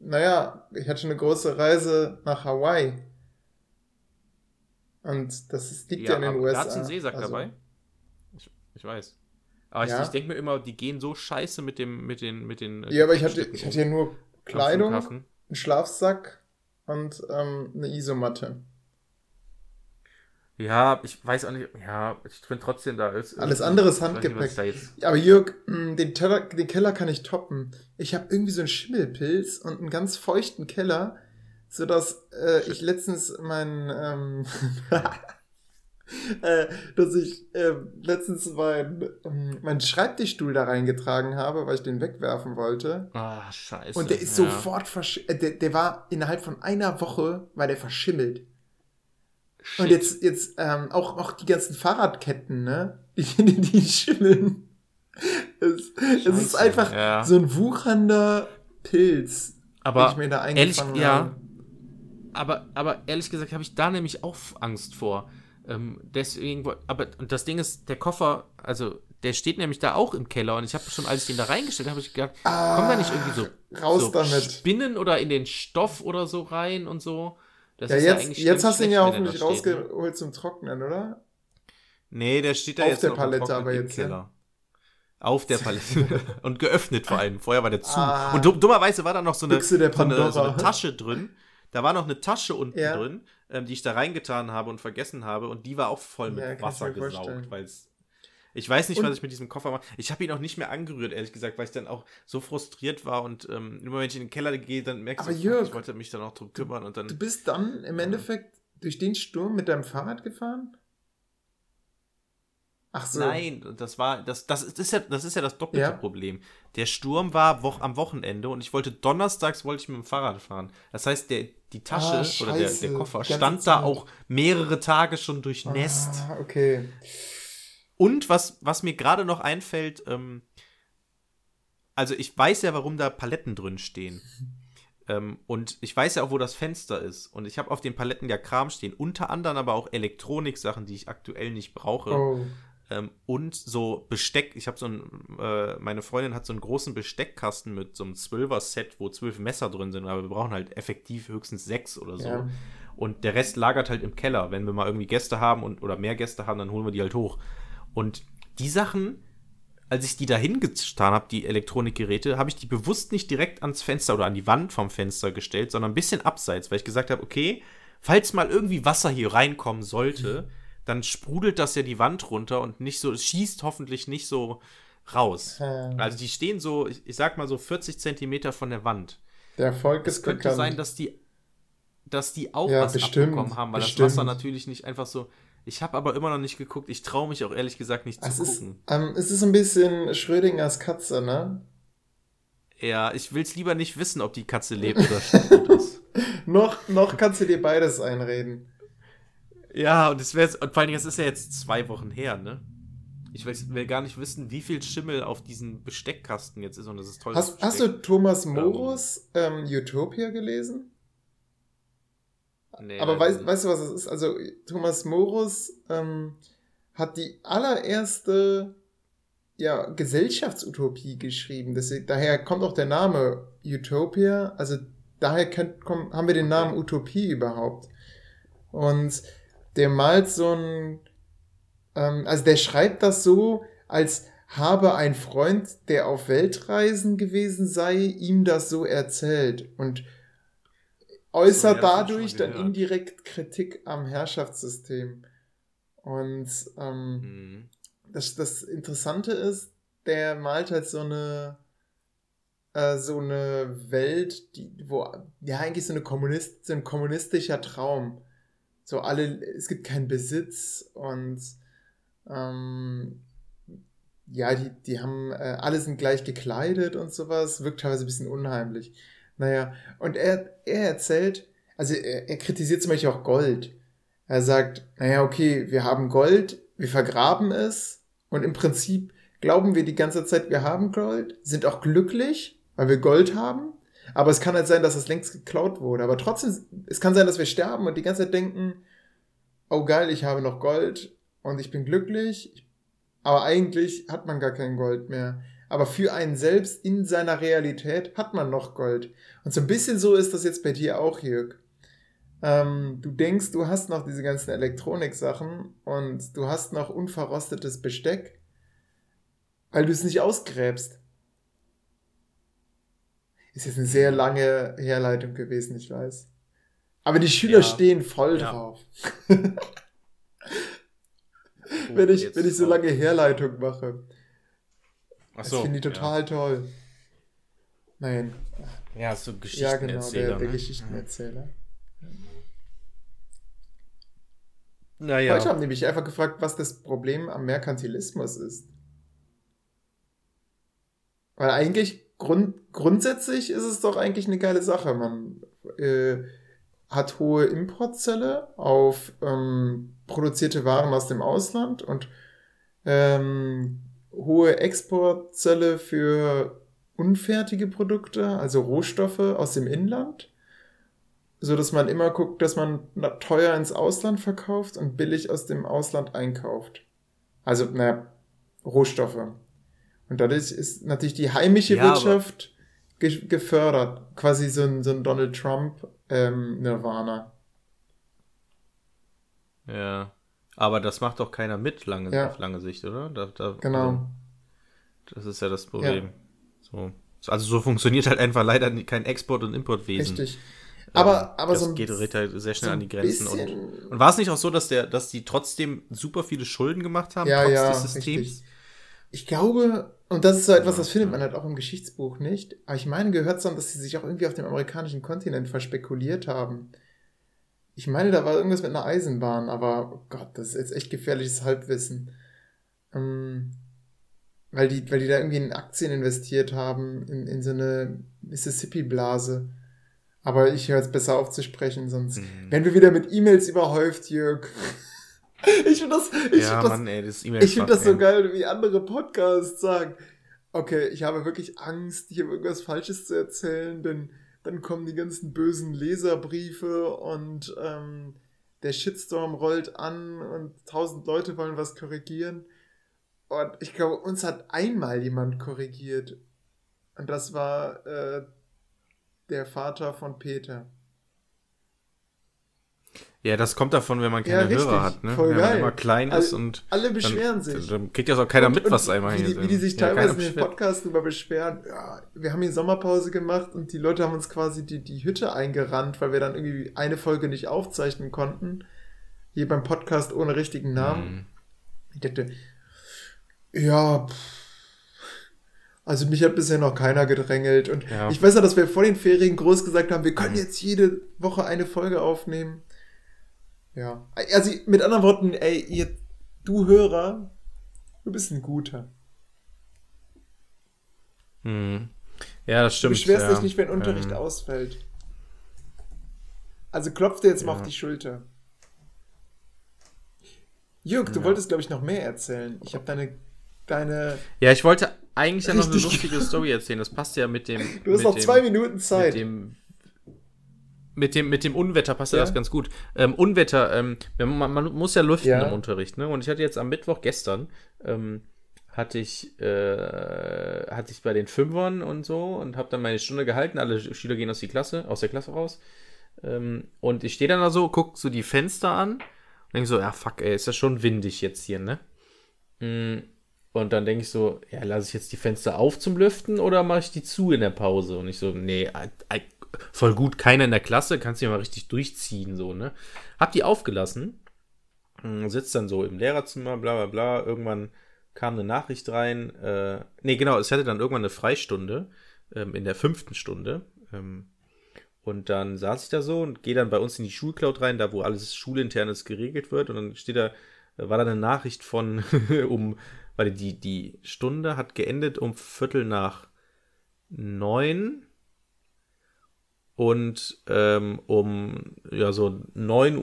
Naja, ich hatte schon eine große Reise nach Hawaii. Und das liegt ja, in den USA. Da hat einen Seesack Also, dabei. Ich, ich weiß. Aber Ja. ich, ich denke mir immer, die gehen so scheiße mit dem, mit den, mit den. äh, Ja, aber ich hatte, ich hatte ja nur Kleidung, einen Schlafsack und ähm, eine Isomatte. Ja, ich weiß auch nicht. Ja, ich finde trotzdem, da ist. Alles andere ist nicht, Handgepäck. jetzt- Aber Jörg, mh, den, Teller, den Keller kann ich toppen. Ich habe irgendwie so einen Schimmelpilz und einen ganz feuchten Keller, sodass äh, ich letztens meinen, ähm, äh, dass ich äh, letztens meinen ähm, meinen Schreibtischstuhl da reingetragen habe, weil ich den wegwerfen wollte. Ah, scheiße. Und der ist ja. sofort versch äh, der, der war innerhalb von einer Woche war der verschimmelt. Shit. Und jetzt, jetzt ähm, auch, auch die ganzen Fahrradketten, ne? Die, die, die schimmeln. Es, es ist einfach ja. so ein wuchernder Pilz, den Aber ich mir da ehrlich, eingefangen ja. habe. Aber, aber ehrlich gesagt habe ich da nämlich auch Angst vor. Ähm, deswegen, aber und das Ding ist, der Koffer, also der steht nämlich da auch im Keller und ich habe schon, als ich den da reingestellt habe, ich gedacht, Ah, kommen da nicht irgendwie so, raus so damit. Spinnen oder in den Stoff oder so rein und so? Das Ja, ist jetzt, eigentlich jetzt hast du ihn ja hoffentlich ne? rausgeholt zum Trocknen, oder? Nee, der steht da Auf jetzt der noch Palette aber im jetzt, ja? Keller. Auf der Palette. und geöffnet vor allem. Vorher war der zu. Ah. Und dumm- dummerweise war da noch so eine, so, eine, so eine Tasche drin. Da war noch eine Tasche unten Ja. drin, ähm, die ich da reingetan habe und vergessen habe. Und die war auch voll mit Ja, Wasser gesaugt, weil es. Ich weiß nicht, Und- was ich mit diesem Koffer mache. Ich habe ihn auch nicht mehr angerührt, ehrlich gesagt, weil ich dann auch so frustriert war. Und ähm, immer wenn ich in den Keller gehe, dann merkst du, Jörg, ich wollte mich dann auch drum kümmern. Und dann. Du bist dann im Endeffekt durch den Sturm mit deinem Fahrrad gefahren? Ach so. Nein, das war, das, das ist ja, das ist ja das doppelte Ja. Problem. Der Sturm war wo, am Wochenende und ich wollte donnerstags wollte ich mit dem Fahrrad fahren. Das heißt, der, die Tasche Ah, oder der, der Koffer Die ganze stand da Zeit. auch mehrere Tage schon durchnässt. Ah, okay. Und was, was mir gerade noch einfällt, ähm, also ich weiß ja, warum da Paletten drin stehen. Ähm, und ich weiß ja auch, wo das Fenster ist. Und ich habe auf den Paletten ja Kram stehen. Unter anderem aber auch Elektroniksachen, die ich aktuell nicht brauche. Oh. Ähm, und so Besteck. Ich habe so ein, äh, meine Freundin hat so einen großen Besteckkasten mit so einem Zwölfer-Set, wo zwölf Messer drin sind, aber wir brauchen halt effektiv höchstens sechs oder so. Ja. Und der Rest lagert halt im Keller. Wenn wir mal irgendwie Gäste haben und oder mehr Gäste haben, dann holen wir die halt hoch. Und die Sachen, als ich die da hingetan habe, die Elektronikgeräte, habe ich die bewusst nicht direkt ans Fenster oder an die Wand vom Fenster gestellt, sondern ein bisschen abseits, weil ich gesagt habe, okay, falls mal irgendwie Wasser hier reinkommen sollte, dann sprudelt das ja die Wand runter und nicht so, es schießt hoffentlich nicht so raus. Ähm, Also die stehen so, ich, ich sag mal so 40 Zentimeter von der Wand. Der Erfolg Es ist könnte bekannt. sein, dass die, dass die auch Ja, was bestimmt, abbekommen haben, weil bestimmt. das Wasser natürlich nicht einfach so. Ich habe aber immer noch nicht geguckt. Ich traue mich auch ehrlich gesagt nicht es zu ist, gucken. ähm, es ist ein bisschen Schrödingers Katze, ne? Ja, ich will es lieber nicht wissen, ob die Katze lebt oder tot ist. Noch, noch kannst du dir beides einreden. Ja, und es wäre und vor allen Dingen, es ist ja jetzt zwei Wochen her, ne? Ich will, will gar nicht wissen, wie viel Schimmel auf diesem Besteckkasten jetzt ist und das ist toll. Hast, hast du Thomas Morus ähm, Utopia gelesen? Nee, Aber weißt, nicht. weißt du, was es ist? Also, Thomas Morus ähm, hat die allererste ja, Gesellschaftsutopie geschrieben. Deswegen, daher kommt auch der Name Utopia. Also, daher könnt, komm, haben wir den Namen Utopie überhaupt. Und der malt so ein. Ähm, also, der schreibt das so, als habe ein Freund, der auf Weltreisen gewesen sei, ihm das so erzählt. Und äußert So, ja, dadurch dann indirekt Kritik am Herrschaftssystem. Und ähm, Mhm. das, das Interessante ist, der malt halt so eine äh, so eine Welt, die, wo ja eigentlich so eine Kommunist, so ein kommunistischer Traum. So alle, es gibt keinen Besitz und ähm, ja, die, die haben, äh, alle sind gleich gekleidet und sowas, wirkt teilweise ein bisschen unheimlich. Naja, und er, er erzählt, also er, er kritisiert zum Beispiel auch Gold. Er sagt, naja, okay, wir haben Gold, wir vergraben es und im Prinzip glauben wir die ganze Zeit, wir haben Gold, sind auch glücklich, weil wir Gold haben. Aber es kann halt sein, dass es längst geklaut wurde. Aber trotzdem, es kann sein, dass wir sterben und die ganze Zeit denken, oh geil, ich habe noch Gold und ich bin glücklich. Aber eigentlich hat man gar kein Gold mehr. Aber für einen selbst in seiner Realität hat man noch Gold. Und so ein bisschen so ist das jetzt bei dir auch, Jörg. Ähm, du denkst, du hast noch diese ganzen Elektronik-Sachen und du hast noch unverrostetes Besteck, weil du es nicht ausgräbst. Ist jetzt eine sehr lange Herleitung gewesen, ich weiß. Aber die Schüler Ja. stehen voll Ja. drauf. Wenn, ich, wenn ich so lange Herleitung mache. Ach Das so, finde ich total toll. Nein. Ja, ja so Ja, Geschichten genau, der, der ne? Geschichtenerzähler. Naja. Heute haben die mich einfach gefragt, was das Problem am Merkantilismus ist. Weil eigentlich grund, grundsätzlich ist es doch eigentlich eine geile Sache. Man äh, hat hohe Importzölle auf ähm, produzierte Waren aus dem Ausland und ähm, hohe Exportzölle für unfertige Produkte, also Rohstoffe aus dem Inland so dass man immer guckt, dass man teuer ins Ausland verkauft und billig aus dem Ausland einkauft. Also, naja, Rohstoffe. Und dadurch ist natürlich die heimische Ja, aber- Wirtschaft ge gefördert. Quasi so ein, so ein Donald Trump ähm, Nirvana. Ja. Aber das macht doch keiner mit lange, Ja. auf lange Sicht, oder? Da, da, Genau. Das ist ja das Problem. So. Also so funktioniert halt einfach leider kein Export- und Importwesen. Richtig. Aber, Ähm, aber das so ein, geht halt sehr schnell so an die Grenzen. Und, und war es nicht auch so, dass der, dass die trotzdem super viele Schulden gemacht haben, ja, trotz ja, des Systems? richtig. Ich glaube, und das ist so etwas, das findet man halt auch im Geschichtsbuch nicht. Aber ich meine, gehört zu haben, dass sie sich auch irgendwie auf dem amerikanischen Kontinent verspekuliert haben. Ich meine, da war irgendwas mit einer Eisenbahn, aber oh Gott, das ist jetzt echt gefährliches Halbwissen. Ähm, weil, die, weil die da irgendwie in Aktien investiert haben, in, in so eine Mississippi-Blase. Aber ich höre jetzt besser auf zu sprechen, sonst Mhm. werden wir wieder mit E-Mails überhäuft, Jörg. Ich finde das, ich ja, find das Mann, ey, das E-Mail ich finde das so geil, wie andere Podcasts sagen. Okay, ich habe wirklich Angst, hier irgendwas Falsches zu erzählen, denn dann kommen die ganzen bösen Leserbriefe und ähm, der Shitstorm rollt an und tausend Leute wollen was korrigieren. Und ich glaube, uns hat einmal jemand korrigiert. Und das war äh, der Vater von Peter. Ja, das kommt davon, wenn man Ja, keine richtig. Hörer hat, ne? Voll wenn geil. man immer klein Alle- ist und Alle beschweren dann, sich. dann kriegt ja auch keiner Und- mit, was einmal hier die, wie die sich Ja, teilweise keiner in den beschwert. Podcast darüber beschweren, ja, wir haben hier Sommerpause gemacht und die Leute haben uns quasi die, die Hütte eingerannt, weil wir dann irgendwie eine Folge nicht aufzeichnen konnten. Hier beim Podcast ohne richtigen Namen. Mhm. Ich dachte, ja, pff, also mich hat bisher noch keiner gedrängelt. Und Ja. ich weiß ja, dass wir vor den Ferien groß gesagt haben, wir können jetzt jede Woche eine Folge aufnehmen. Ja. Also mit anderen Worten, ey, ihr, du Hörer, du bist ein guter. Mhm. Ja, das Du stimmt. beschwerst ja. dich nicht, wenn Unterricht Ähm, ausfällt. Also klopf dir jetzt mal Ja. auf die Schulter. Jörg, du Ja. wolltest, glaube ich, noch mehr erzählen. Ich habe deine, deine. Ja, ich wollte eigentlich ja noch eine lustige Story erzählen. Das passt ja mit dem. Du hast noch zwei Minuten Zeit. Mit dem, mit dem, mit dem Unwetter passt ja, das ganz gut. Ähm, Unwetter, ähm, man, man muss ja lüften Ja. im Unterricht, ne? Und ich hatte jetzt am Mittwoch gestern, ähm, hatte ich, äh, hatte ich bei den Fünfern und so und habe dann meine Stunde gehalten. Alle Schüler gehen aus, die Klasse, aus der Klasse raus. Ähm, und ich stehe dann da so, guck so die Fenster an und denke so, ja fuck, ey, ist das schon windig jetzt hier, ne? Mm, Und dann denke ich so, ja, lasse ich jetzt die Fenster auf zum Lüften oder mache ich die zu in der Pause? Und ich so, nee, I, I, voll gut, keiner in der Klasse, kannst du ja mal richtig durchziehen, so, ne? Hab die aufgelassen, hm, sitzt dann so im Lehrerzimmer, bla bla bla, irgendwann kam eine Nachricht rein, äh, nee, genau, es hatte dann irgendwann eine Freistunde, ähm, in der fünften Stunde, ähm, und dann saß ich da so und gehe dann bei uns in die Schulcloud rein, da wo alles schulinternes geregelt wird. Und dann steht da, war da eine Nachricht von um, weil die, die Stunde hat geendet um Viertel nach neun. Und ähm, um ja, so 9.35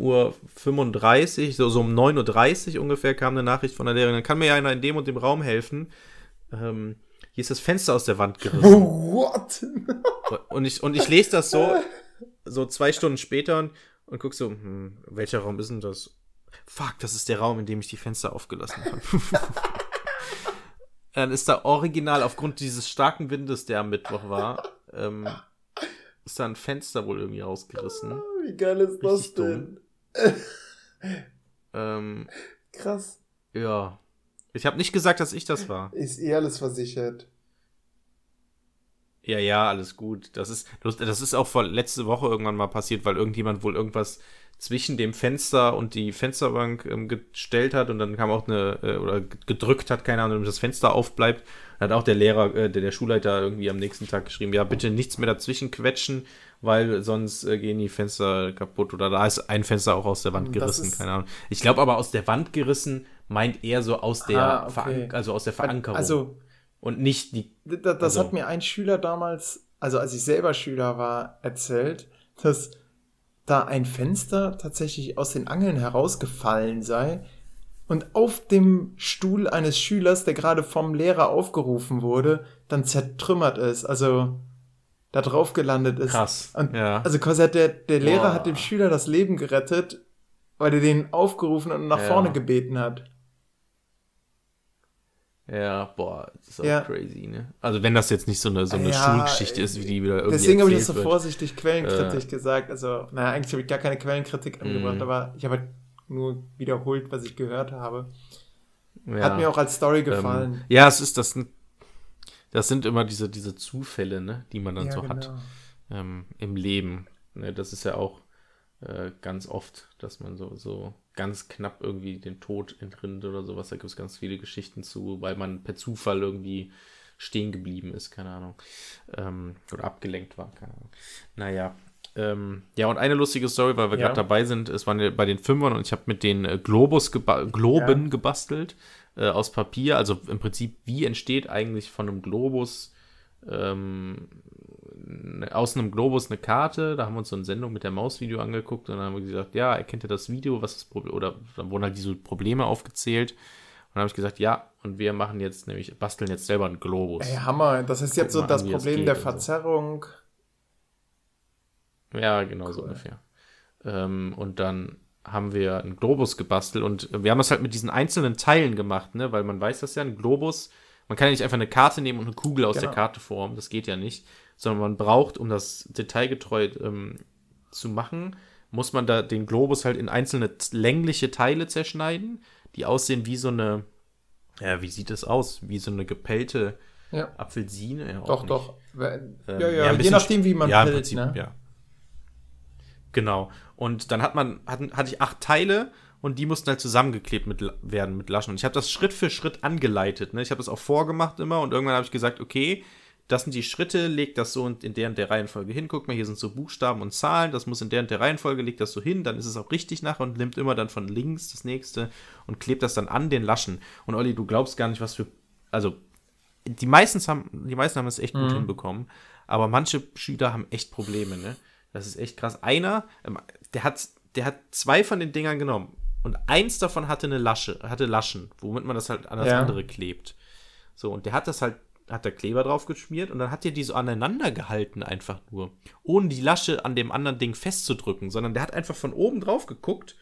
Uhr, so, so um 9.30 Uhr ungefähr kam eine Nachricht von der Lehrerin, dann kann mir ja einer in dem und dem Raum helfen. Ähm, hier ist das Fenster aus der Wand gerissen. What? Und ich, und ich lese das so, so zwei Stunden später und, und guck so, hm, welcher Raum ist denn das? Fuck, das ist der Raum, in dem ich die Fenster aufgelassen habe. Dann ist da original aufgrund dieses starken Windes, der am Mittwoch war, ähm, ist da ein Fenster wohl irgendwie rausgerissen. Wie geil ist das Richtig dumm. denn? Ähm, Krass. ja. Ich habe nicht gesagt, dass ich das war. Ist eh alles versichert. Ja, ja, alles gut. Das ist, das ist auch vor letzte Woche irgendwann mal passiert, weil irgendjemand wohl irgendwas zwischen dem Fenster und die Fensterbank ähm, gestellt hat und dann kam auch eine, äh, oder gedrückt hat, keine Ahnung, damit das Fenster aufbleibt. Dann hat auch der Lehrer, äh, der, der Schulleiter irgendwie am nächsten Tag geschrieben, ja, bitte nichts mehr dazwischen quetschen, weil sonst äh, gehen die Fenster kaputt oder da ist ein Fenster auch aus der Wand Das gerissen, keine Ahnung. Ich glaube aber aus der Wand gerissen meint eher so aus der, Ah, okay. Verank also aus der Verankerung Also, und nicht die d- d- das Also- hat mir ein Schüler damals, also als ich selber Schüler war, erzählt, dass da ein Fenster tatsächlich aus den Angeln herausgefallen sei und auf dem Stuhl eines Schülers, der gerade vom Lehrer aufgerufen wurde, dann zertrümmert ist, also da drauf gelandet ist. krass. Und ja. Also quasi hat der, der Lehrer Boah. hat dem Schüler das Leben gerettet, weil er den aufgerufen und nach Ja. vorne gebeten hat. Ja, boah, das ist auch Ja. crazy, ne? Also wenn das jetzt nicht so eine, so eine Ja, Schulgeschichte ist, wie die wieder irgendwie Deswegen habe ich das so vorsichtig quellenkritisch gesagt. Also, naja, eigentlich habe ich gar keine Quellenkritik angebracht, Mhm. aber ich habe halt nur wiederholt, was ich gehört habe. Ja. Hat mir auch als Story gefallen. Ähm, ja, es ist das, sind- das sind immer diese, diese Zufälle, ne, die man dann Ja, so hat genau. ähm, im Leben. Ne, das ist ja auch äh, ganz oft, dass man so, so ganz knapp irgendwie den Tod entrinnt oder sowas. Da gibt es ganz viele Geschichten zu, weil man per Zufall irgendwie stehen geblieben ist, keine Ahnung. Ähm, oder abgelenkt war, keine Ahnung. Naja. Ähm, ja, und eine lustige Story, weil wir Ja. gerade dabei sind, es waren bei den Fünfern und ich habe mit den äh, Globus geba Globen Ja. gebastelt äh, aus Papier. Also im Prinzip, wie entsteht eigentlich von einem Globus ähm, aus einem Globus eine Karte, da haben wir uns so eine Sendung mit der Maus-Video angeguckt und dann haben wir gesagt, ja, erkennt ihr das Video, was ist das Problem, oder dann wurden halt diese Probleme aufgezählt und dann habe ich gesagt, ja, und wir machen jetzt nämlich, basteln jetzt selber einen Globus. Ey, Hammer. Das ist jetzt Guck so das an, das Problem geht der und so. Verzerrung. Ja, genau so Cool. ungefähr. Ähm, und dann haben wir einen Globus gebastelt und wir haben das halt mit diesen einzelnen Teilen gemacht, ne? Weil man weiß das ja, ein Globus, man kann ja nicht einfach eine Karte nehmen und eine Kugel aus der Genau. Karte formen, das geht ja nicht, sondern man braucht, um das detailgetreu ähm, zu machen, muss man da den Globus halt in einzelne längliche Teile zerschneiden, die aussehen wie so eine, ja, wie sieht das aus? Wie so eine gepellte Ja. Apfelsine? Ja, auch Doch, doch. Ähm, ja, ja, ein je nachdem, wie man ja, im pillt, Prinzip, ne? ja. Genau. Und dann hat man, hatten, hatte ich acht Teile und die mussten halt zusammengeklebt mit, werden mit Laschen. Und ich habe das Schritt für Schritt angeleitet. Ne? Ich habe das auch vorgemacht immer und irgendwann habe ich gesagt, okay, das sind die Schritte, leg das so und in der und der Reihenfolge hin. Guck mal, hier sind so Buchstaben und Zahlen, das muss in der und der Reihenfolge, leg das so hin, dann ist es auch richtig nachher und nimmt immer dann von links das nächste und klebt das dann an den Laschen. Und Olli, du glaubst gar nicht, was für, also die meisten haben, die meisten haben es echt gut Mhm. hinbekommen, aber manche Schüler haben echt Probleme, ne? Das ist echt krass. Einer, ähm, der hat, der hat zwei von den Dingern genommen und eins davon hatte eine Lasche, hatte Laschen, womit man das halt an das Ja. andere klebt. So, und der hat das halt, hat der Kleber drauf geschmiert und dann hat der die so aneinander gehalten einfach nur, ohne die Lasche an dem anderen Ding festzudrücken, sondern der hat einfach von oben drauf geguckt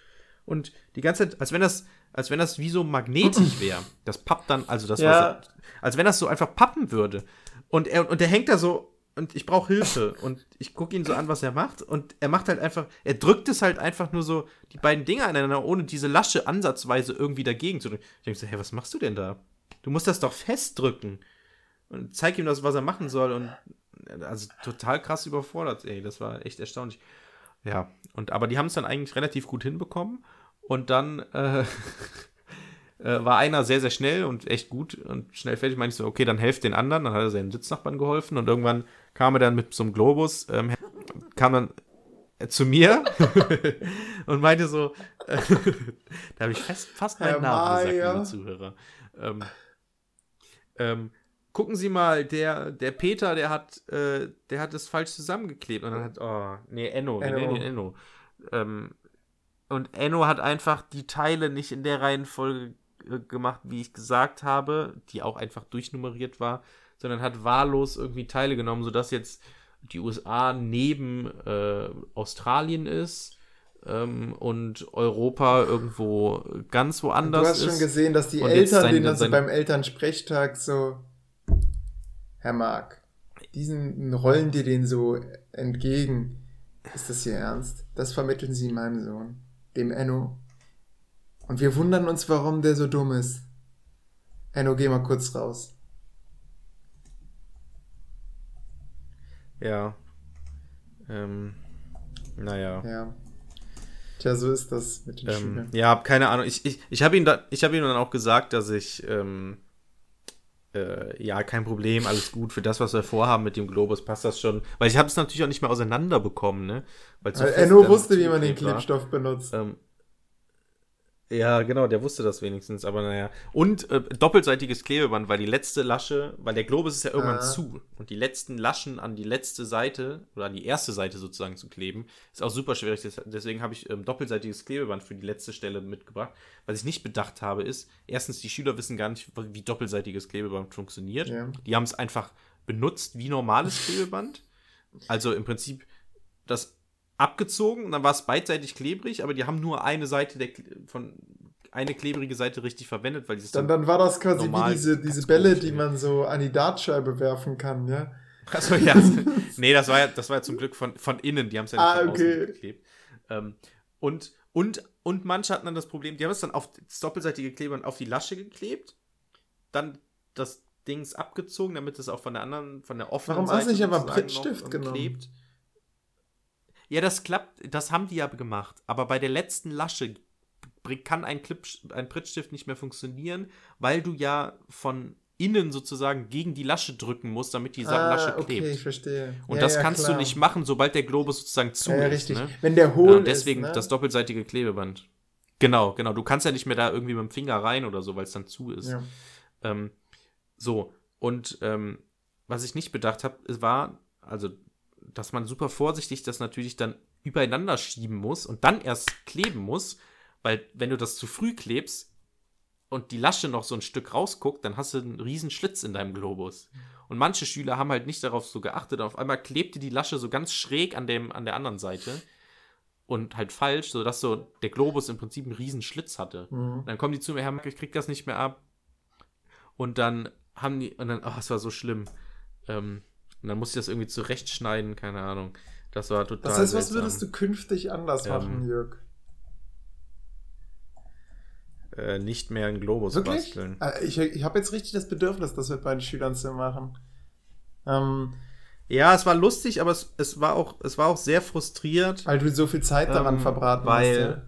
und die ganze Zeit, als wenn das, als wenn das wie so magnetisch wäre. Das pappt dann, also das Ja. so, als wenn das so einfach pappen würde. Und er, und der hängt da so, und ich brauche Hilfe. Und ich gucke ihn so an, was er macht. Und er macht halt einfach, er drückt es halt einfach nur so, die beiden Dinge aneinander, ohne diese Lasche ansatzweise irgendwie dagegen zu drücken. Ich denke so, hey, was machst du denn da? Du musst das doch festdrücken. Und zeig ihm das, was er machen soll. Und also total krass überfordert, ey. Das war echt erstaunlich. Ja, und aber die haben es dann eigentlich relativ gut hinbekommen. Und dann äh, äh, war einer sehr, sehr schnell und echt gut und schnell fertig. Meinte ich so, okay, dann helft den anderen. Dann hat er seinen Sitznachbarn geholfen und irgendwann kam er dann mit so einem Globus, ähm, kam dann äh, zu mir und meinte so, äh, da habe ich fast, fast meinen Herr Namen gesagt, Mayer. liebe Zuhörer. Ähm, ähm, gucken Sie mal, der, der Peter, der hat, äh, der hat es falsch zusammengeklebt. Und dann hat, oh, nee, Enno, Enno. Nee, nee, Enno. Ähm, und Enno hat einfach die Teile nicht in der Reihenfolge äh, gemacht, wie ich gesagt habe, die auch einfach durchnummeriert war, sondern hat wahllos irgendwie Teile genommen, sodass jetzt die USA neben äh, Australien ist ähm, und Europa irgendwo ganz woanders Du hast ist. schon gesehen, dass die Eltern sein- denen dann so sein- beim Elternsprechtag so, Herr Mark, diesen rollen dir den so entgegen. Ist das hier ernst? Das vermitteln sie meinem Sohn, dem Enno. Und wir wundern uns, warum der so dumm ist. Enno, geh mal kurz raus. Ja. Ähm, naja. Ja. Tja, so ist das mit den Ähm, Schülern. ja, keine Ahnung. Ich, ich, ich habe ihm, da, ich hab ihm dann auch gesagt, dass ich, ähm, äh, ja, kein Problem, alles gut. Für das, was wir vorhaben mit dem Globus, passt das schon. Weil ich habe es natürlich auch nicht mehr auseinanderbekommen, ne? Weil fest Enno dann wusste, wie man den. Klebstoff benutzt. Ähm, ja, genau, der wusste das wenigstens, aber naja. Und äh, doppelseitiges Klebeband, weil die letzte Lasche, weil der Globus ist ja irgendwann Ah. zu. Und die letzten Laschen an die letzte Seite oder an die erste Seite sozusagen zu kleben, ist auch super schwierig. Des- Deswegen habe ich ähm, doppelseitiges Klebeband für die letzte Stelle mitgebracht. Was ich nicht bedacht habe, ist, erstens, die Schüler wissen gar nicht, wie doppelseitiges Klebeband funktioniert. Ja. Die haben es einfach benutzt wie normales Klebeband. Also im Prinzip das abgezogen und dann war es beidseitig klebrig, aber die haben nur eine Seite der von eine klebrige Seite richtig verwendet, weil dieses Dann, dann war das quasi wie diese, diese Bälle, die man so an die Dartscheibe werfen kann, ja? Achso, ja. nee, das war ja, das war ja zum Glück von, von innen, die haben es ja nicht Ah, von außen okay. geklebt. Ähm, und, und, und manche hatten dann das Problem, die haben es dann auf das doppelseitige Klebeband auf die Lasche geklebt, dann das Dings abgezogen, damit es auch von der anderen, von der offenen Warum hast du Seite nicht aber sozusagen Prittstift genommen? klebt. Ja, das klappt, das haben die ja gemacht, aber bei der letzten Lasche kann ein, Clip, ein Prittstift nicht mehr funktionieren, weil du ja von innen sozusagen gegen die Lasche drücken musst, damit die Sa- Lasche Ah, okay, klebt. ich verstehe. Und Ja, das ja, kannst klar. du nicht machen, sobald der Globus sozusagen zu Ja, ja, ist. richtig. Ne? Wenn der Ja, hohl und deswegen ist, ne? das doppelseitige Klebeband. Genau, genau. Du kannst ja nicht mehr da irgendwie mit dem Finger rein oder so, weil es dann zu ist. Ja. Ähm, so, und ähm, was ich nicht bedacht habe, war, also, dass man super vorsichtig das natürlich dann übereinander schieben muss und dann erst kleben muss, weil wenn du das zu früh klebst und die Lasche noch so ein Stück rausguckt, dann hast du einen riesen Schlitz in deinem Globus. Und manche Schüler haben halt nicht darauf so geachtet. Auf einmal klebte die Lasche so ganz schräg an, dem, an der anderen Seite und halt falsch, sodass so der Globus im Prinzip einen riesen Schlitz hatte. Mhm. Dann kommen die zu mir, Herr Mark, ich krieg das nicht mehr ab. Und dann haben die, und dann, ach, es war so schlimm. Ähm, und dann musste ich das irgendwie zurechtschneiden, keine Ahnung. Das war total. Das heißt, was seltsam. würdest du künftig anders Ähm, machen, Jörg? Äh, nicht mehr einen Globus Wirklich? basteln. Äh, Ich, ich habe jetzt richtig das Bedürfnis, das mit meinen Schülern zu machen. Ähm, Ja, es war lustig, aber es, es, war, auch, es war auch sehr frustriert. weil du so viel Zeit daran Ähm, verbraten weil- hast.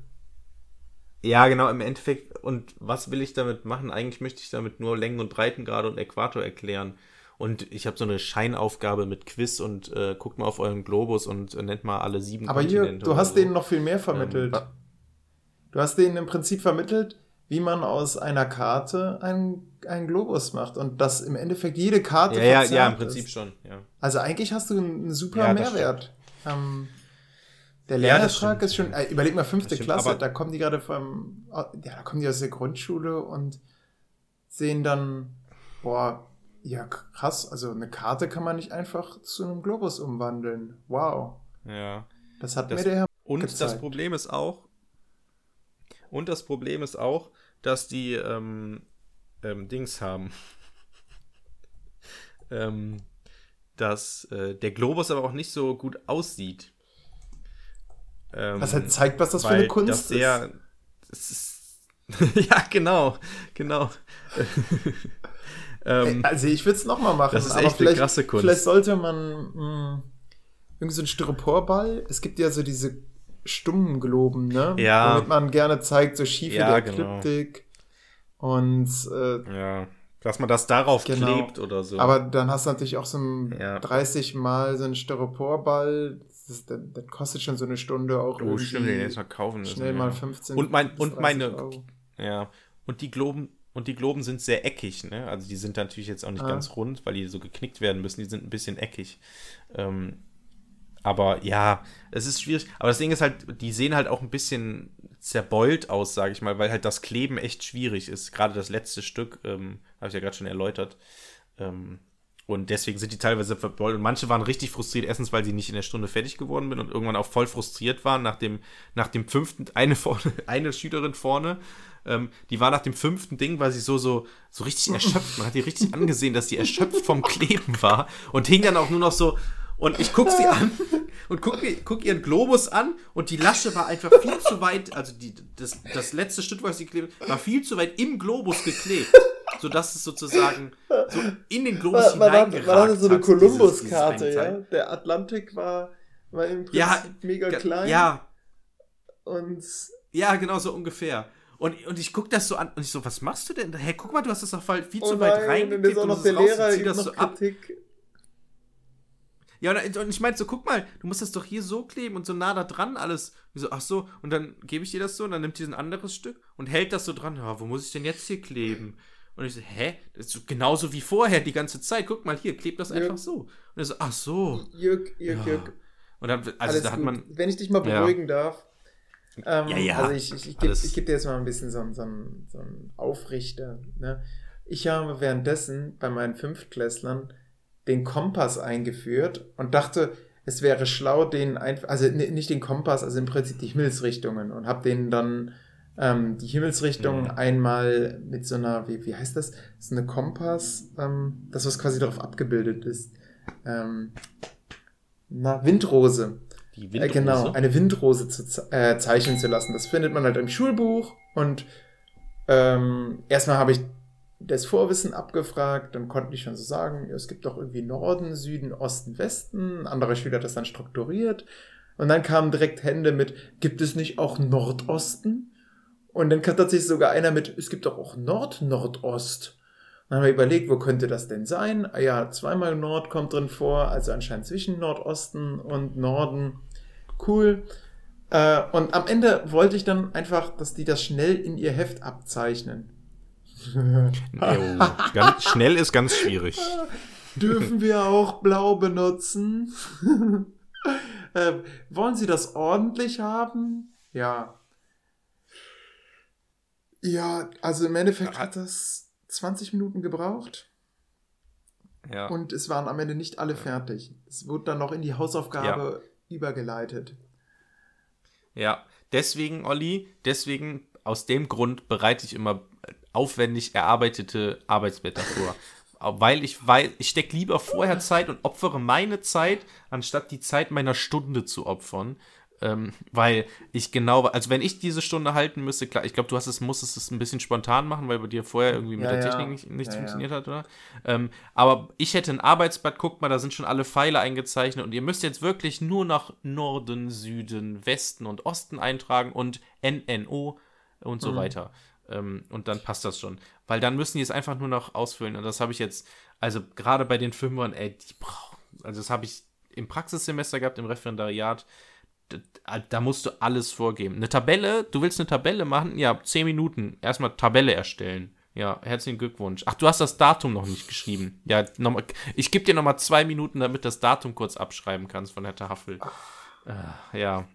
Ja, genau, im Endeffekt. Und was will ich damit machen? Eigentlich möchte ich damit nur Längen- und Breitengrade und Äquator erklären. Und ich habe so eine Scheinaufgabe mit Quiz und äh, guckt mal auf euren Globus und äh, nennt mal alle sieben Aber Kontinente du oder hast so. denen noch viel mehr vermittelt. Ähm, du hast denen im Prinzip vermittelt, wie man aus einer Karte einen, einen Globus macht und dass im Endeffekt jede Karte Ja, ja, ja, im Prinzip ist. schon, ja. Also eigentlich hast du einen super Ja, Mehrwert. Ähm, der Ja, Lernertrag stimmt. ist schon, äh, überleg mal, fünfte stimmt, Klasse, aber- da kommen die gerade vom, ja, da kommen die aus der Grundschule und sehen dann, boah, ja krass, also eine Karte kann man nicht einfach zu einem Globus umwandeln. Wow. Ja. Das hat Das- mir der Herr Und das gezeigt. Problem ist auch, und das Problem ist auch, dass die ähm, ähm, Dings haben. ähm, dass äh, der Globus aber auch nicht so gut aussieht. Ähm, Was halt zeigt, was das für eine Kunst das sehr, Das ist, ja, genau, genau. Ähm, also ich würde es nochmal machen. das ist aber echt eine vielleicht, krasse Kunst. vielleicht sollte man mh, irgendwie so ein Styroporball. Es gibt ja so diese stummen Globen, ne? Ja. Womit man gerne zeigt, so schiefe Ja, der genau. Ekliptik. Und äh, ja, dass man das darauf Genau. klebt oder so. aber dann hast du natürlich auch so ein Ja. 30 Mal so einen Styroporball. Das, ist, das, das kostet schon so eine Stunde auch oh, stimmt, den jetzt mal kaufen müssen. schnell mal 15 Und mein- und 30 meine- Euro. Ja, und die Globen und die Globen sind sehr eckig, ne? Also die sind natürlich jetzt auch nicht Ah. ganz rund, weil die so geknickt werden müssen. Die sind ein bisschen eckig. Ähm, aber ja, es ist schwierig. Aber das Ding ist halt, die sehen halt auch ein bisschen zerbeult aus, sage ich mal, weil halt das Kleben echt schwierig ist. Gerade das letzte Stück, ähm, habe ich ja gerade schon erläutert. Ähm, und deswegen sind die teilweise verbeult. Und manche waren richtig frustriert, erstens, weil sie nicht in der Stunde fertig geworden bin und irgendwann auch voll frustriert waren nach dem, nach dem fünften, eine vorne, eine Schülerin vorne, ähm, die war nach dem fünften Ding, war sie so, so, so richtig erschöpft. Man hat die richtig angesehen, dass die erschöpft vom Kleben war und hing dann auch nur noch so. Und ich guck sie an und guck, guck ihren Globus an und die Lasche war einfach viel zu weit, also die, das, das letzte Stück, was sie klebt, war viel zu weit im Globus geklebt. Sodass es sozusagen so in den Globus Man, man, hat, hineingeragt man hatte so eine hat, Kolumbus-Karte, ja. Der Atlantik war, war im Prinzip Ja, mega Ga- klein. Ja, Und ja, genau so ungefähr. Und, und ich guck das so an und ich so, was machst du denn? Hey, guck mal, du hast das doch voll viel oh zu weit nein, reingekippt und und der Lehrer zieh das so ab. Kritik. Ja, und, und ich meinte so, guck mal, du musst das doch hier so kleben und so nah da dran alles. Und so, ach so, und dann gebe ich dir das so und dann nimmt die ein anderes Stück und hält das so dran. Ja, wo muss ich denn jetzt hier kleben? Und ich so, hä? Das ist so genauso wie vorher die ganze Zeit. Guck mal hier, kleb das Ja. einfach so. Und er so, ach so. Jürg, Jürg, Ja. Jürg. Und dann, also Alles da hat gut. man, Wenn ich dich mal Ja. beruhigen darf. Ähm, Ja, ja. Also ich, ich, ich gebe geb dir jetzt mal ein bisschen so, einen- so, so einen Aufrichter. Ne? Ich habe währenddessen bei meinen Fünftklässlern den Kompass eingeführt und dachte, es wäre schlau, den einfach, also ni- nicht den Kompass, also im Prinzip die Himmelsrichtungen und habe denen dann ähm, die Himmelsrichtung Mhm. einmal mit so einer, wie, wie heißt das? Das ist eine Kompass, ähm, das was quasi darauf abgebildet ist. Ähm, na, Windrose. Die Äh, Windrose. genau, eine Windrose zu ze äh, zeichnen zu lassen. Das findet man halt im Schulbuch und ähm, erstmal habe ich das Vorwissen abgefragt, dann konnte ich schon so sagen, es gibt doch irgendwie Norden, Süden, Osten, Westen. Ein anderer Schüler hat das dann strukturiert. Und dann kamen direkt Hände mit, gibt es nicht auch Nordosten? Und dann kam tatsächlich sogar einer mit, es gibt doch auch Nord-Nordost. Dann haben wir überlegt, wo könnte das denn sein? Ah ja, zweimal Nord kommt drin vor, also anscheinend zwischen Nordosten und Norden. Cool. Äh, und am Ende wollte ich dann einfach, dass die das schnell in ihr Heft abzeichnen. Ganz, schnell ist ganz schwierig. Dürfen wir auch blau benutzen? äh, wollen Sie das ordentlich haben? Ja. Ja, also im Endeffekt hat das 20 Minuten gebraucht Ja. und es waren am Ende nicht alle fertig. Es wurde dann noch in die Hausaufgabe übergeleitet. Ja, deswegen, Olli, deswegen, aus dem Grund bereite ich immer aufwendig erarbeitete Arbeitsblätter vor. Weil ich weiß, ich stecke lieber vorher Zeit und opfere meine Zeit, anstatt die Zeit meiner Stunde zu opfern. Ähm, weil ich genau, also wenn ich diese Stunde halten müsste, klar, ich glaube, du hast es, musstest es ein bisschen spontan machen, weil bei dir vorher irgendwie mit Ja, der ja. Technik nicht, nichts Ja, funktioniert hat, oder? Ähm, aber ich hätte ein Arbeitsblatt, guckt mal, da sind schon alle Pfeile eingezeichnet und ihr müsst jetzt wirklich nur nach Norden, Süden, Westen und Osten eintragen und NNO und so Mhm. weiter. Ähm, und dann passt das schon. Weil dann müssen die es einfach nur noch ausfüllen. Und das habe ich jetzt, also gerade bei den Fünfern, ey, die brauchen, also das habe ich im Praxissemester gehabt, im Referendariat. Da, da musst du alles vorgeben. Eine Tabelle, du willst eine Tabelle machen? Ja, 10 Minuten. Erstmal Tabelle erstellen. Ja, herzlichen Glückwunsch. Ach, du hast das Datum noch nicht geschrieben. Ja, noch mal, ich gebe dir noch mal zwei Minuten, damit das Datum kurz abschreiben kannst von der Tafel. Äh, ja.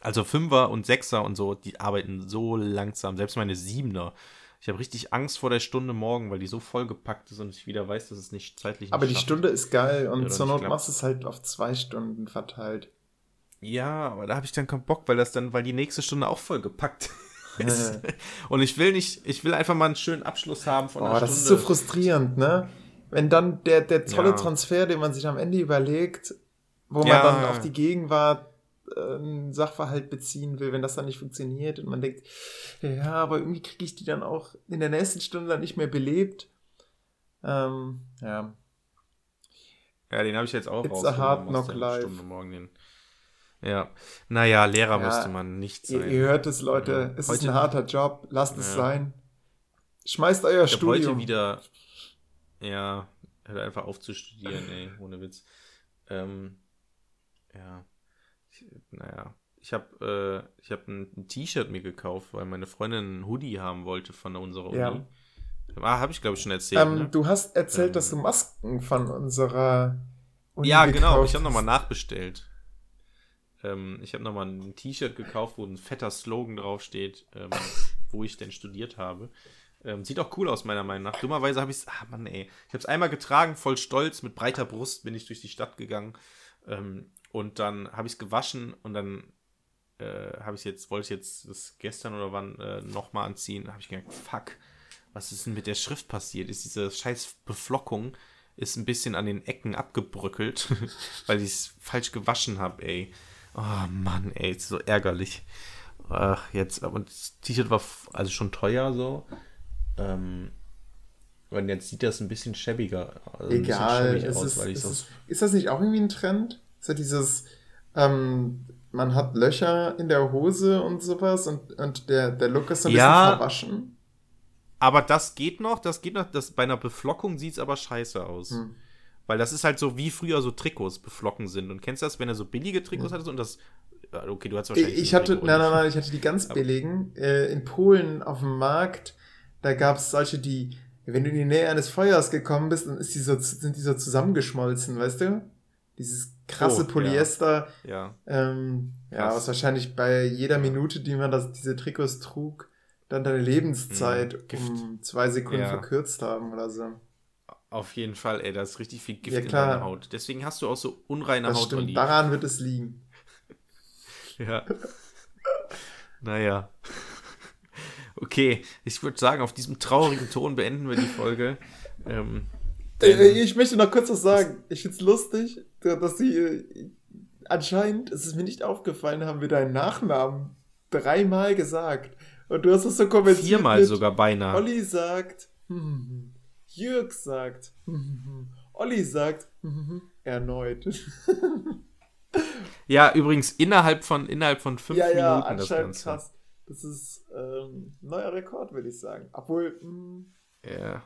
Also Fünfer und Sechser und so, die arbeiten so langsam. Selbst meine Siebener. Ich habe richtig Angst vor der Stunde morgen, weil die so vollgepackt ist und ich wieder weiß, dass es nicht zeitlich Aber nicht die schafft. Stunde ist geil und Ja, zur Not machst du es halt auf zwei Stunden verteilt. Ja, aber da habe ich dann keinen Bock, weil das dann, weil die nächste Stunde auch vollgepackt ist. Und ich will nicht, ich will einfach mal einen schönen Abschluss haben von Oh, einer das ist so frustrierend, ne? Wenn dann der, der tolle Ja. Transfer, den man sich am Ende überlegt, wo man Ja. dann auf die Gegenwart äh, einen Sachverhalt beziehen will, wenn das dann nicht funktioniert und man denkt, ja, aber irgendwie kriege ich die dann auch in der nächsten Stunde dann nicht mehr belebt. Ähm, ja. Ja, den habe ich jetzt auch It's a hard knock life. Stunde morgen den. Ja, naja, Lehrer Ja, müsste man nicht Ihr, sein. ihr hört es, Leute. Es Heute- ist ein harter Job. Lasst es Ja. sein. Schmeißt euer ich habe heute Studium. wieder, ja, hört einfach auf zu studieren, ey, ohne Witz. Ähm, ja, ich, naja, ich habe äh, ich hab ein, ein T-Shirt mir gekauft, weil meine Freundin ein Hoodie haben wollte von unserer Uni. Ja. Ah, habe ich glaube ich schon erzählt. Ähm, ne? Du hast erzählt, Ähm, dass du Masken von unserer Uni Ja, genau, ich habe nochmal nachbestellt. Ähm, ich habe nochmal ein T-Shirt gekauft, wo ein fetter Slogan draufsteht, ähm, wo ich denn studiert habe. Ähm, sieht auch cool aus, meiner Meinung nach. Dummerweise habe ich es, ah Mann, ey. Ich habe es einmal getragen, voll stolz, mit breiter Brust bin ich durch die Stadt gegangen. Ähm, und dann habe ich es gewaschen und dann äh, habe ich jetzt, wollte ich jetzt das gestern oder wann äh, nochmal anziehen. Da habe ich gedacht, fuck, was ist denn mit der Schrift passiert? Ist diese scheiß Beflockung ist ein bisschen an den Ecken abgebröckelt, weil ich es falsch gewaschen habe, ey. Oh Mann, ey, ist so ärgerlich. Ach, jetzt, aber das T-Shirt war also schon teuer so. Ähm, und jetzt sieht das ein bisschen schäbiger, also ein bisschen Egal. schäbig aus, ist, weil ich es so ist, ist das nicht auch irgendwie ein Trend? So dieses, ähm, man hat Löcher in der Hose und sowas und, und der, der Look ist so ein Ja. bisschen verwaschen. Aber das geht noch, das geht noch, das, bei einer Beflockung sieht es aber scheiße aus. Hm. Weil das ist halt so, wie früher so Trikots beflocken sind. Und kennst du das, wenn er so billige Trikots hattest und das. ja, Okay, du hast wahrscheinlich. Ich hatte, Trikot nein, nein, nein, ich hatte die ganz billigen. Äh, in Polen auf dem Markt, da gab es solche, die, wenn du in die Nähe eines Feuers gekommen bist, dann ist die so, sind die so zusammengeschmolzen, weißt du? Dieses krasse Oh, ja. Polyester, Ja. ähm, ja, was wahrscheinlich bei jeder Minute, die man das, diese Trikots trug, dann deine Lebenszeit Gift. um zwei Sekunden Ja. verkürzt haben oder so. Auf jeden Fall, ey, da ist richtig viel Gift Ja, in deiner Haut. Deswegen hast du auch so unreine Das Haut, stimmt, Olli. daran wird es liegen. Ja. naja. Okay, ich würde sagen, auf diesem traurigen Ton beenden wir die Folge. Ähm, Äh, ich möchte noch kurz was sagen. Ich find's lustig, dass sie äh, anscheinend, es ist mir nicht aufgefallen, haben wir deinen Nachnamen dreimal gesagt. Und du hast es so kommentiert. viermal sogar beinahe. Olli sagt, hm, hm, hm. Jörg sagt, hm, hm, hm. Olli sagt, hm, hm, hm. erneut. Ja, übrigens innerhalb von innerhalb von fünf ja, ja, Minuten das anscheinend Ganze. krass. Das ist ähm, neuer Rekord, würde ich sagen. Obwohl, hm, Ja.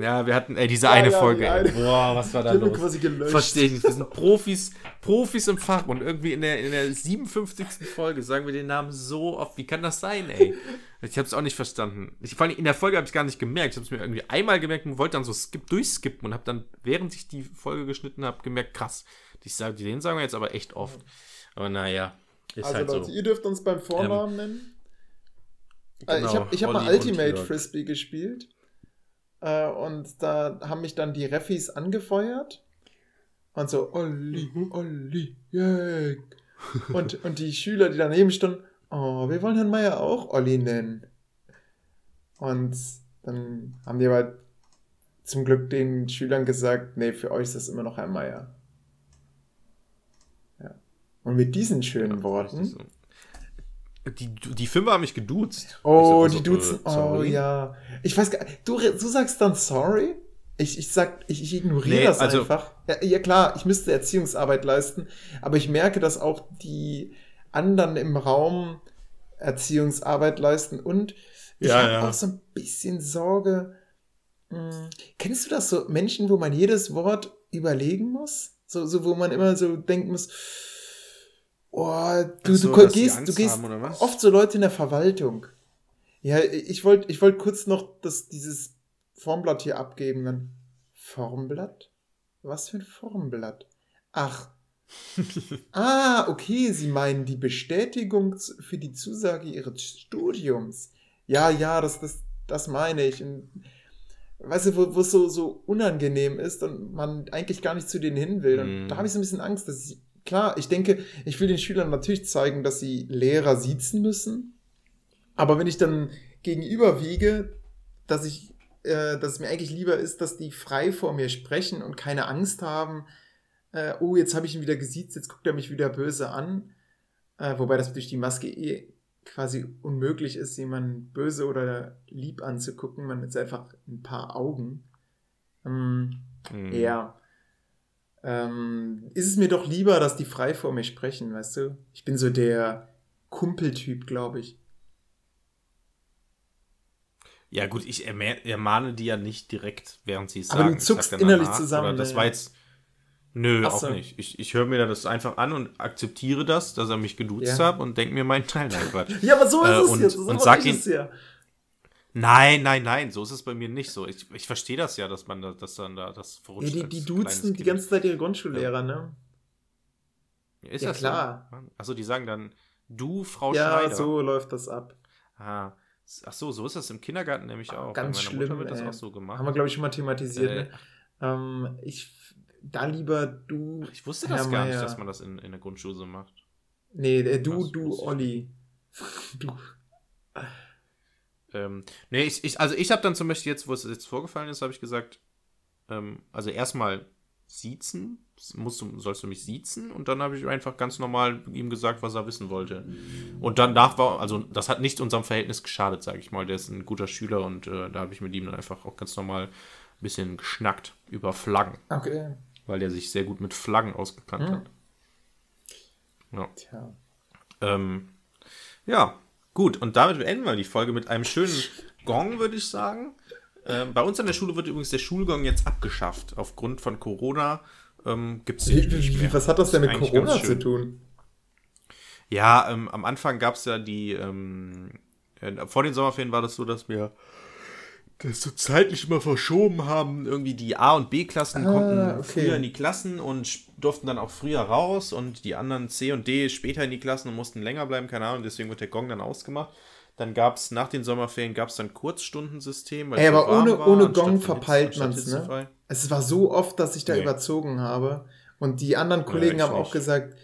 Ja, wir hatten, ey, diese Ja, eine ja, Folge, die eine. Boah, was war ich da los? quasi gelöscht. Verstehe ich nicht. Wir sind Profis, Profis im Fach und irgendwie in der, in der 57. Folge sagen wir den Namen so oft. Wie kann das sein, ey? Ich habe es auch nicht verstanden. Ich, vor allem in der Folge habe ich gar nicht gemerkt. Ich habe es mir irgendwie einmal gemerkt und wollte dann so skip durchskippen und habe dann, während ich die Folge geschnitten habe, gemerkt, krass, ich sag, den sagen wir jetzt aber echt oft. Aber naja, ist Also halt Leute, so. ihr dürft uns beim Vornamen nennen. Äh, ich Genau, habe ich hab mal Ultimate. Frisbee gespielt. Äh, und da haben mich dann die Refis angefeuert. Und so, Olli, Mhm. Olli, Jörg. Und, und die Schüler, die daneben standen, oh, wir wollen Herrn Meier auch Olli nennen. Und dann haben die aber zum Glück den Schülern gesagt, nee, für euch ist das immer noch Herr Meier. Ja. Und mit diesen schönen Worten. So. Die, die Fünfer haben mich geduzt. Oh, Ich die so, duzen. äh, Oh ja. Ich weiß gar du, du sagst dann sorry? Ich, ich sag, ich, ich ignoriere Nee, das also- einfach. Ja, ja, klar, ich müsste Erziehungsarbeit leisten, aber ich merke, dass auch die anderen im Raum Erziehungsarbeit leisten und ich Ja, habe ja. auch so ein bisschen Sorge. Hm, kennst du das so? Menschen, wo man jedes Wort überlegen muss? So, so wo man immer so denken muss, oh, du, so, du gehst, du gehst haben, oft so Leute in der Verwaltung. Ja, ich wollte ich wollt kurz noch das, dieses Formblatt hier abgeben. Dann Formblatt? Was für ein Formblatt? Ach. ah, okay, Sie meinen die Bestätigung für die Zusage Ihres Studiums. Ja, ja, das, das, das meine ich. Und, weißt du, wo wo es so, so unangenehm ist und man eigentlich gar nicht zu denen hin will. Und Mm. da habe ich so ein bisschen Angst, dass ich, klar, ich denke, ich will den Schülern natürlich zeigen, dass sie Lehrer siezen müssen. Aber wenn ich dann gegenüber wiege, dass ich, äh, dass es mir eigentlich lieber ist, dass die frei vor mir sprechen und keine Angst haben, äh, oh, jetzt habe ich ihn wieder gesiezt, jetzt guckt er mich wieder böse an. Äh, wobei das durch die Maske eh quasi unmöglich ist, jemanden böse oder lieb anzugucken. Man ist einfach ein paar Augen. Ähm, Mhm. Ja. Ähm, ist es mir doch lieber, dass die frei vor mir sprechen, weißt du? Ich bin so der Kumpeltyp, glaube ich. Ja, gut, ich ermah- ermahne die ja nicht direkt, während sie es Aber sagen. du Ich zuckst innerlich zusammen, das ja. war jetzt. Nö, Ach auch so. nicht. Ich, ich höre mir das einfach an und akzeptiere das, dass er mich geduzt Ja. hat und denke mir meinen Teil. Nein, Quatsch. Ja, aber so ist Äh, es und- jetzt. So und sag ich ihn- es ja. Nein, nein, nein, so ist es bei mir nicht so. Ich, ich verstehe das ja, dass man da, dass dann da das Ja, verrutscht. die, als die kleines duzen die ganze Zeit ihre Grundschullehrer, ne? Ist Ja, das klar. So? Achso, die sagen dann, du, Frau ja, Schneider. so läuft das ab. Ah. Ach so, so ist das im Kindergarten nämlich auch. Ganz Bei meiner schlimm. Mutter wird das ey. auch so gemacht. Haben wir, glaube ich, schon mal thematisiert, Äh, ne? Ähm, ich, da lieber du. ich wusste das Herr gar nicht, Meier. dass man das in, in der Grundschule so macht. Nee, äh, du, Was du, Olli. Du. Ähm, nee, ich, ich, also ich habe dann zum Beispiel jetzt, wo es jetzt vorgefallen ist, habe ich gesagt, ähm, also erstmal siezen, musst du, sollst du mich siezen und dann habe ich einfach ganz normal ihm gesagt, was er wissen wollte. Und danach war, also das hat nicht unserem Verhältnis geschadet, sage ich mal. Der ist ein guter Schüler und äh, da habe ich mit ihm dann einfach auch ganz normal ein bisschen geschnackt über Flaggen, Okay. weil der sich sehr gut mit Flaggen ausgekannt Hm. hat. Ja. Tja. Ähm, ja, gut. Und damit beenden wir die Folge mit einem schönen Gong, würde ich sagen. Ähm, bei uns an der Schule wird übrigens der Schulgong jetzt abgeschafft. Aufgrund von Corona ähm, gibt es wie, wie, was hat das denn mit Corona zu tun? Ja, ähm, am Anfang gab es ja die, ähm, äh, vor den Sommerferien war das so, dass wir das so zeitlich immer verschoben haben. Irgendwie die A- und B-Klassen Ah, konnten okay. früher in die Klassen und durften dann auch früher raus und die anderen C und D später in die Klassen und mussten länger bleiben, keine Ahnung, deswegen wird der Gong dann ausgemacht. Dann gab es nach den Sommerferien gab es dann Kurzstundensystem. weil Ey, aber warm ohne, war, ohne Gong verpeilt man es, ne? Es war so oft, dass ich da Nee. überzogen habe. Und die anderen Kollegen ich haben auch nicht. gesagt,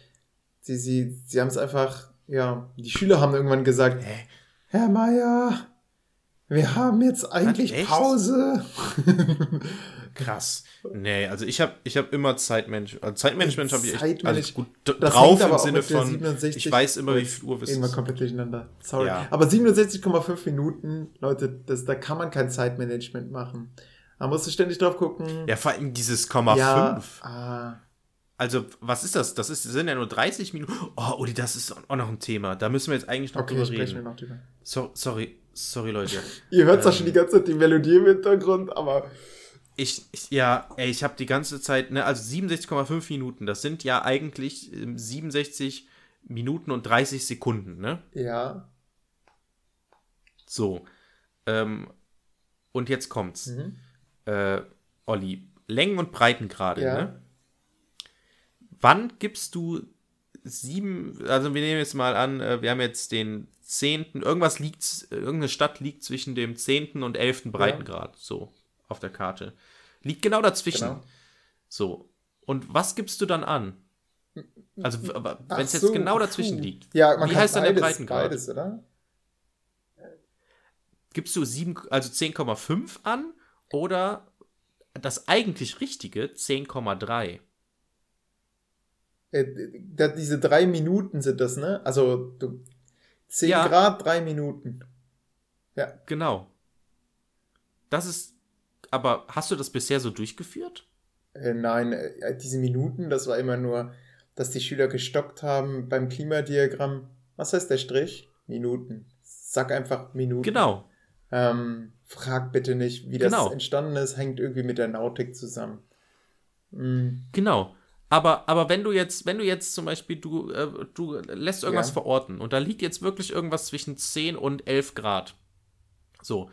sie, sie, sie haben es einfach, ja, die Schüler haben irgendwann gesagt, Hä? Herr Meier, wir haben jetzt eigentlich? Pause. Krass. Nee, also ich habe ich hab immer Zeitmanagement. Also Zeitmanagement habe ich echt Zeitmanage- also gut Das drauf im Sinne von 67 ich weiß immer, wie viel Uhr wir Reden wir komplett durcheinander. Sorry. Ja. Aber 67,5 Minuten, Leute, das, da kann man kein Zeitmanagement machen. Da musst du ständig drauf gucken. Ja, vor allem dieses Komma Ja, 5. ah, Also, was ist das? Das ist, sind ja nur 30 Minuten. Oh, Uli, das ist auch noch ein Thema. Da müssen wir jetzt eigentlich noch okay, drüber reden. noch drüber. So, sorry, sorry, Leute. Ihr hört zwar Ähm. schon die ganze Zeit die Melodie im Hintergrund, aber Ich, ich ja, ey, ich habe die ganze Zeit, ne, also 67,5 Minuten, das sind ja eigentlich ähm, 67 Minuten und 30 Sekunden, ne? ja. So. Ähm, und jetzt kommt's. Mhm. Äh, Olli, Längen- und Breitengrade, Ja. ne? Wann gibst du sieben, also wir nehmen jetzt mal an, äh, wir haben jetzt den zehnten, irgendwas liegt, irgendeine Stadt liegt zwischen dem zehnten und elften Breitengrad, so, auf der Karte. Liegt genau dazwischen. Genau. So. Und was gibst du dann an? Also, wenn es jetzt so, genau dazwischen puh. liegt. Ja, man Wie heißt dann der beides, Breitengrad? beides, oder? Gibst du 7, also 10,5 an oder das eigentlich richtige 10,3? Äh, diese drei Minuten sind das, ne? Also du, 10 Ja. Grad, drei Minuten. Ja. Genau. Das ist. Aber hast du das bisher so durchgeführt? Äh, nein, äh, diese Minuten, das war immer nur, dass die Schüler gestockt haben beim Klimadiagramm. Was heißt der Strich? Minuten. Sag einfach Minuten. Genau. Ähm, frag bitte nicht, wie das Genau. entstanden ist, hängt irgendwie mit der Nautik zusammen. Mm, Genau. Aber, aber wenn du jetzt, wenn du jetzt zum Beispiel, du, äh, du lässt irgendwas Ja. verorten und da liegt jetzt wirklich irgendwas zwischen 10 und 11 Grad. So.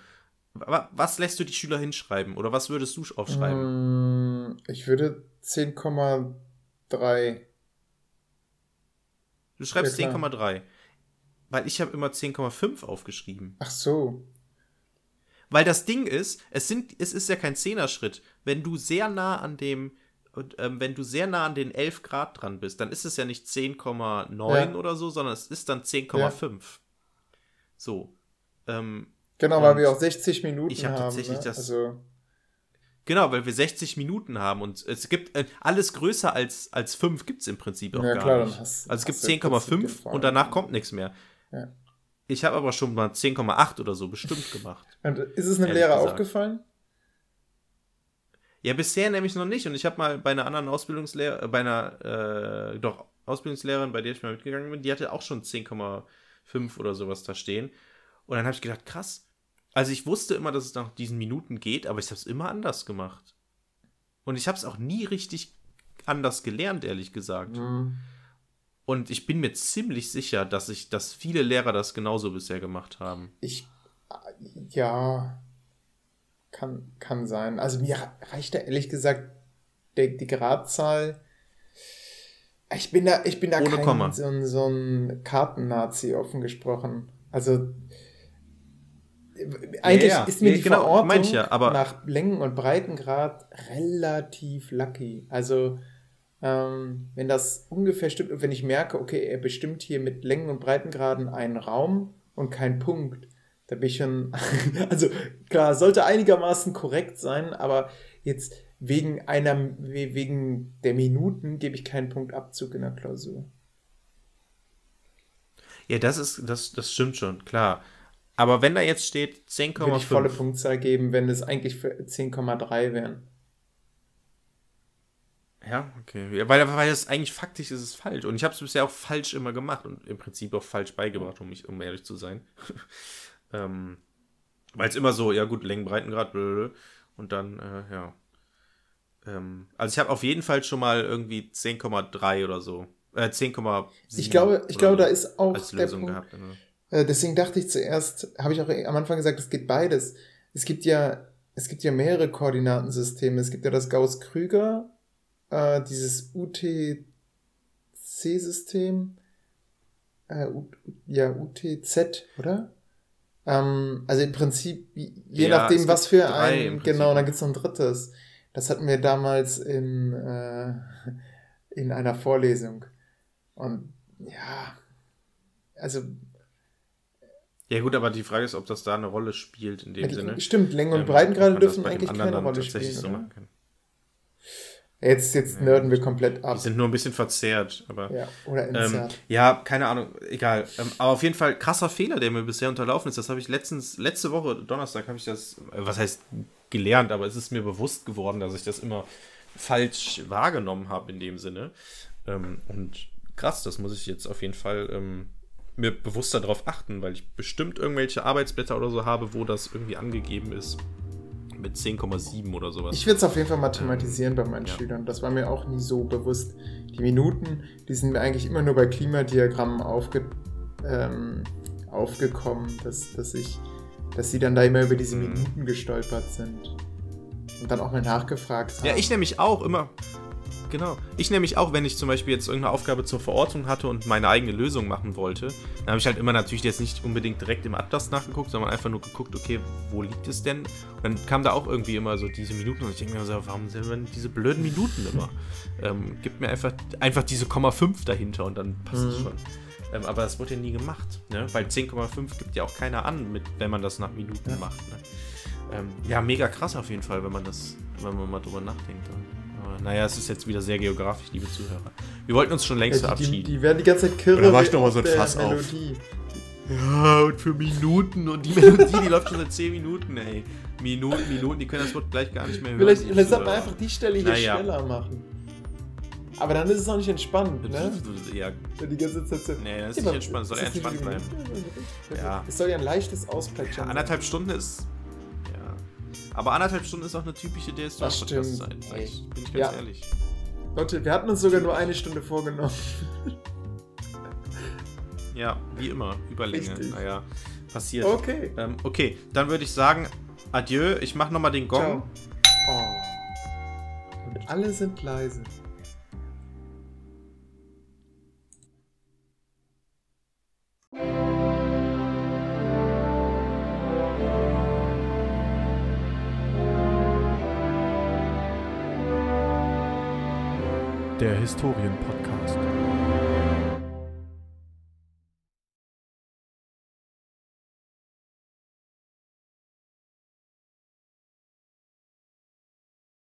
Wa- Was lässt du die Schüler hinschreiben? Oder was würdest du aufschreiben? mm, ich würde 10,3. Du schreibst Ja, klar. 10,3. Weil ich habe immer 10,5 aufgeschrieben. Ach so. Weil das Ding ist, es, sind, es ist ja kein Zehnerschritt. Wenn du sehr nah an dem, und, ähm, wenn du sehr nah an den 11 Grad dran bist, dann ist es ja nicht 10,9 Ja. oder so, sondern es ist dann 10,5. So. Ähm, Genau, weil wir auch 60 Minuten ich hab haben. tatsächlich ne? das- Also, genau, weil wir 60 Minuten haben und es gibt äh, alles größer als, als 5 gibt es im Prinzip auch Ja, gar klar, nicht. hast- also es gibt hast du im Prinzip 10,5 gefallen. und danach kommt nichts mehr. Ja. Ich habe aber schon mal 10,8 oder so bestimmt gemacht. und ist es einem Lehrer gesagt. aufgefallen? Ja, bisher nämlich noch nicht. Und ich habe mal bei einer anderen Ausbildungslehrerin, äh, bei einer, äh, doch, Ausbildungslehrerin, bei der ich mal mitgegangen bin, die hatte auch schon 10,5 oder sowas da stehen. Und dann habe ich gedacht, krass. Also ich wusste immer, dass es nach diesen Minuten geht, aber ich habe es immer anders gemacht. Und ich habe es auch nie richtig anders gelernt, ehrlich gesagt. Mhm. Und ich bin mir ziemlich sicher, dass ich, dass viele Lehrer das genauso bisher gemacht haben. Ich, ja, kann, kann sein. Also mir reicht da ehrlich gesagt der, die Gradzahl. Ich bin da, ich bin da Ohne kein Komma. so, ein- so ein Kartennazi offen gesprochen. Also eigentlich ja. ist mir Ja, die genau, Verortung ja, nach Längen- und Breitengrad relativ lucky. Also ähm, wenn das ungefähr stimmt und wenn ich merke, okay, er bestimmt hier mit Längen- und Breitengraden einen Raum und keinen Punkt, da bin ich schon, also klar, sollte einigermaßen korrekt sein, aber jetzt wegen einer, we- wegen der Minuten gebe ich keinen Punktabzug in der Klausur. Ja, das ist, das, das stimmt schon, klar. Aber wenn da jetzt steht Würde ich volle 10,5. Punktzahl geben, wenn es eigentlich für 10,3 wären. Ja, okay. Ja, weil, weil das eigentlich faktisch ist es falsch. Und ich habe es bisher auch falsch immer gemacht und im Prinzip auch falsch beigebracht, um, mich, um ehrlich zu sein. ähm, weil es immer so, ja gut, Längen, Breitengrad, blablabla. und dann, äh, ja. Ähm, also ich habe auf jeden Fall schon mal irgendwie 10,3 oder so. Äh, 10,7. Ich glaube, ich glaube, da ist auch als Lösung gehabt. Ne? Äh, deswegen dachte ich zuerst, habe ich auch am Anfang gesagt, es geht beides. Es gibt ja, es gibt ja mehrere Koordinatensysteme. Es gibt ja das Gauss-Krüger, äh, dieses UTC-System, äh, ja, UTZ, oder? Ähm, also im Prinzip, je Ja, nachdem, was für ein, genau, dann gibt es noch ein drittes. Das hatten wir damals in, äh, in einer Vorlesung. Und ja, also Ja gut, aber die Frage ist, ob das da eine Rolle spielt in dem Sinne. Stimmt, Länge und Ähm, Breitengrade dürfen eigentlich keine Rolle spielen. so. Jetzt, jetzt Ja, nerden wir komplett ab. Die sind nur ein bisschen verzerrt, aber. Ja, oder Ähm, ja, keine Ahnung, egal. Ähm, aber auf jeden Fall krasser Fehler, der mir bisher unterlaufen ist. Das habe ich letztens, letzte Woche, Donnerstag, habe ich das, äh, was heißt gelernt, aber es ist mir bewusst geworden, dass ich das immer falsch wahrgenommen habe in dem Sinne. Ähm, und krass, das muss ich jetzt auf jeden Fall ähm, mir bewusster darauf achten, weil ich bestimmt irgendwelche Arbeitsblätter oder so habe, wo das irgendwie angegeben ist. Mit 10,7 oder sowas. Ich würde es auf jeden Fall mathematisieren bei meinen ja. Schülern. Das war mir auch nie so bewusst. Die Minuten, die sind mir eigentlich immer nur bei Klimadiagrammen aufge, ähm, aufgekommen, dass, dass ich, dass sie dann da immer über diese Mhm. Minuten gestolpert sind. Und dann auch mal nachgefragt haben. Ja, ich nämlich auch immer. Genau. Ich nämlich auch, wenn ich zum Beispiel jetzt irgendeine Aufgabe zur Verortung hatte und meine eigene Lösung machen wollte, dann habe ich halt immer natürlich jetzt nicht unbedingt direkt im Atlas nachgeguckt, sondern einfach nur geguckt, okay, wo liegt es denn? Und dann kam da auch irgendwie immer so diese Minuten und ich denke mir so, warum sind denn diese blöden Minuten immer? ähm, gib mir einfach, einfach diese Komma 5 dahinter und dann passt es Mhm. schon. Ähm, aber das wurde ja nie gemacht, ne? Weil 10,5 gibt ja auch keiner an, mit, wenn man das nach Minuten Ja. macht. Ne? Ähm, ja, mega krass auf jeden Fall, wenn man das, wenn man mal drüber nachdenkt. Aber naja, es ist jetzt wieder sehr geografisch, liebe Zuhörer. Wir wollten uns schon längst ja, die, die, verabschieden. die werden die ganze Zeit kirre Oder mach ich wie noch mal auf so ein Fass auf? Melodie. ja, und für Minuten und die Melodie, die läuft schon seit 10 Minuten, ey. Minuten, Minuten, die können das Wort gleich gar nicht mehr hören. Vielleicht, die vielleicht sollte man Zuhörer. einfach die Stelle hier Naja. schneller machen. Aber dann ist es auch nicht entspannt, ne? Ja, Wenn die ganze Zeit so. nee, das ist Ja, nicht entspannt, es soll nicht entspannt bleiben. Ja. Ja. Es soll ja ein leichtes Ja, Ausplätschern anderthalb Stunden ist. Aber anderthalb Stunden ist auch eine typische Das DSDS-Podcast-Zeit. Bin ich ganz Ja. ehrlich. Leute, wir hatten uns sogar nur eine Stunde vorgenommen. Ja, wie immer, Überlänge. Richtig. Naja, passiert. Okay. Ähm, okay, dann würde ich sagen, adieu. Ich mache nochmal den Gong. Ciao. Oh. Und alle sind leise. Der Historienpodcast.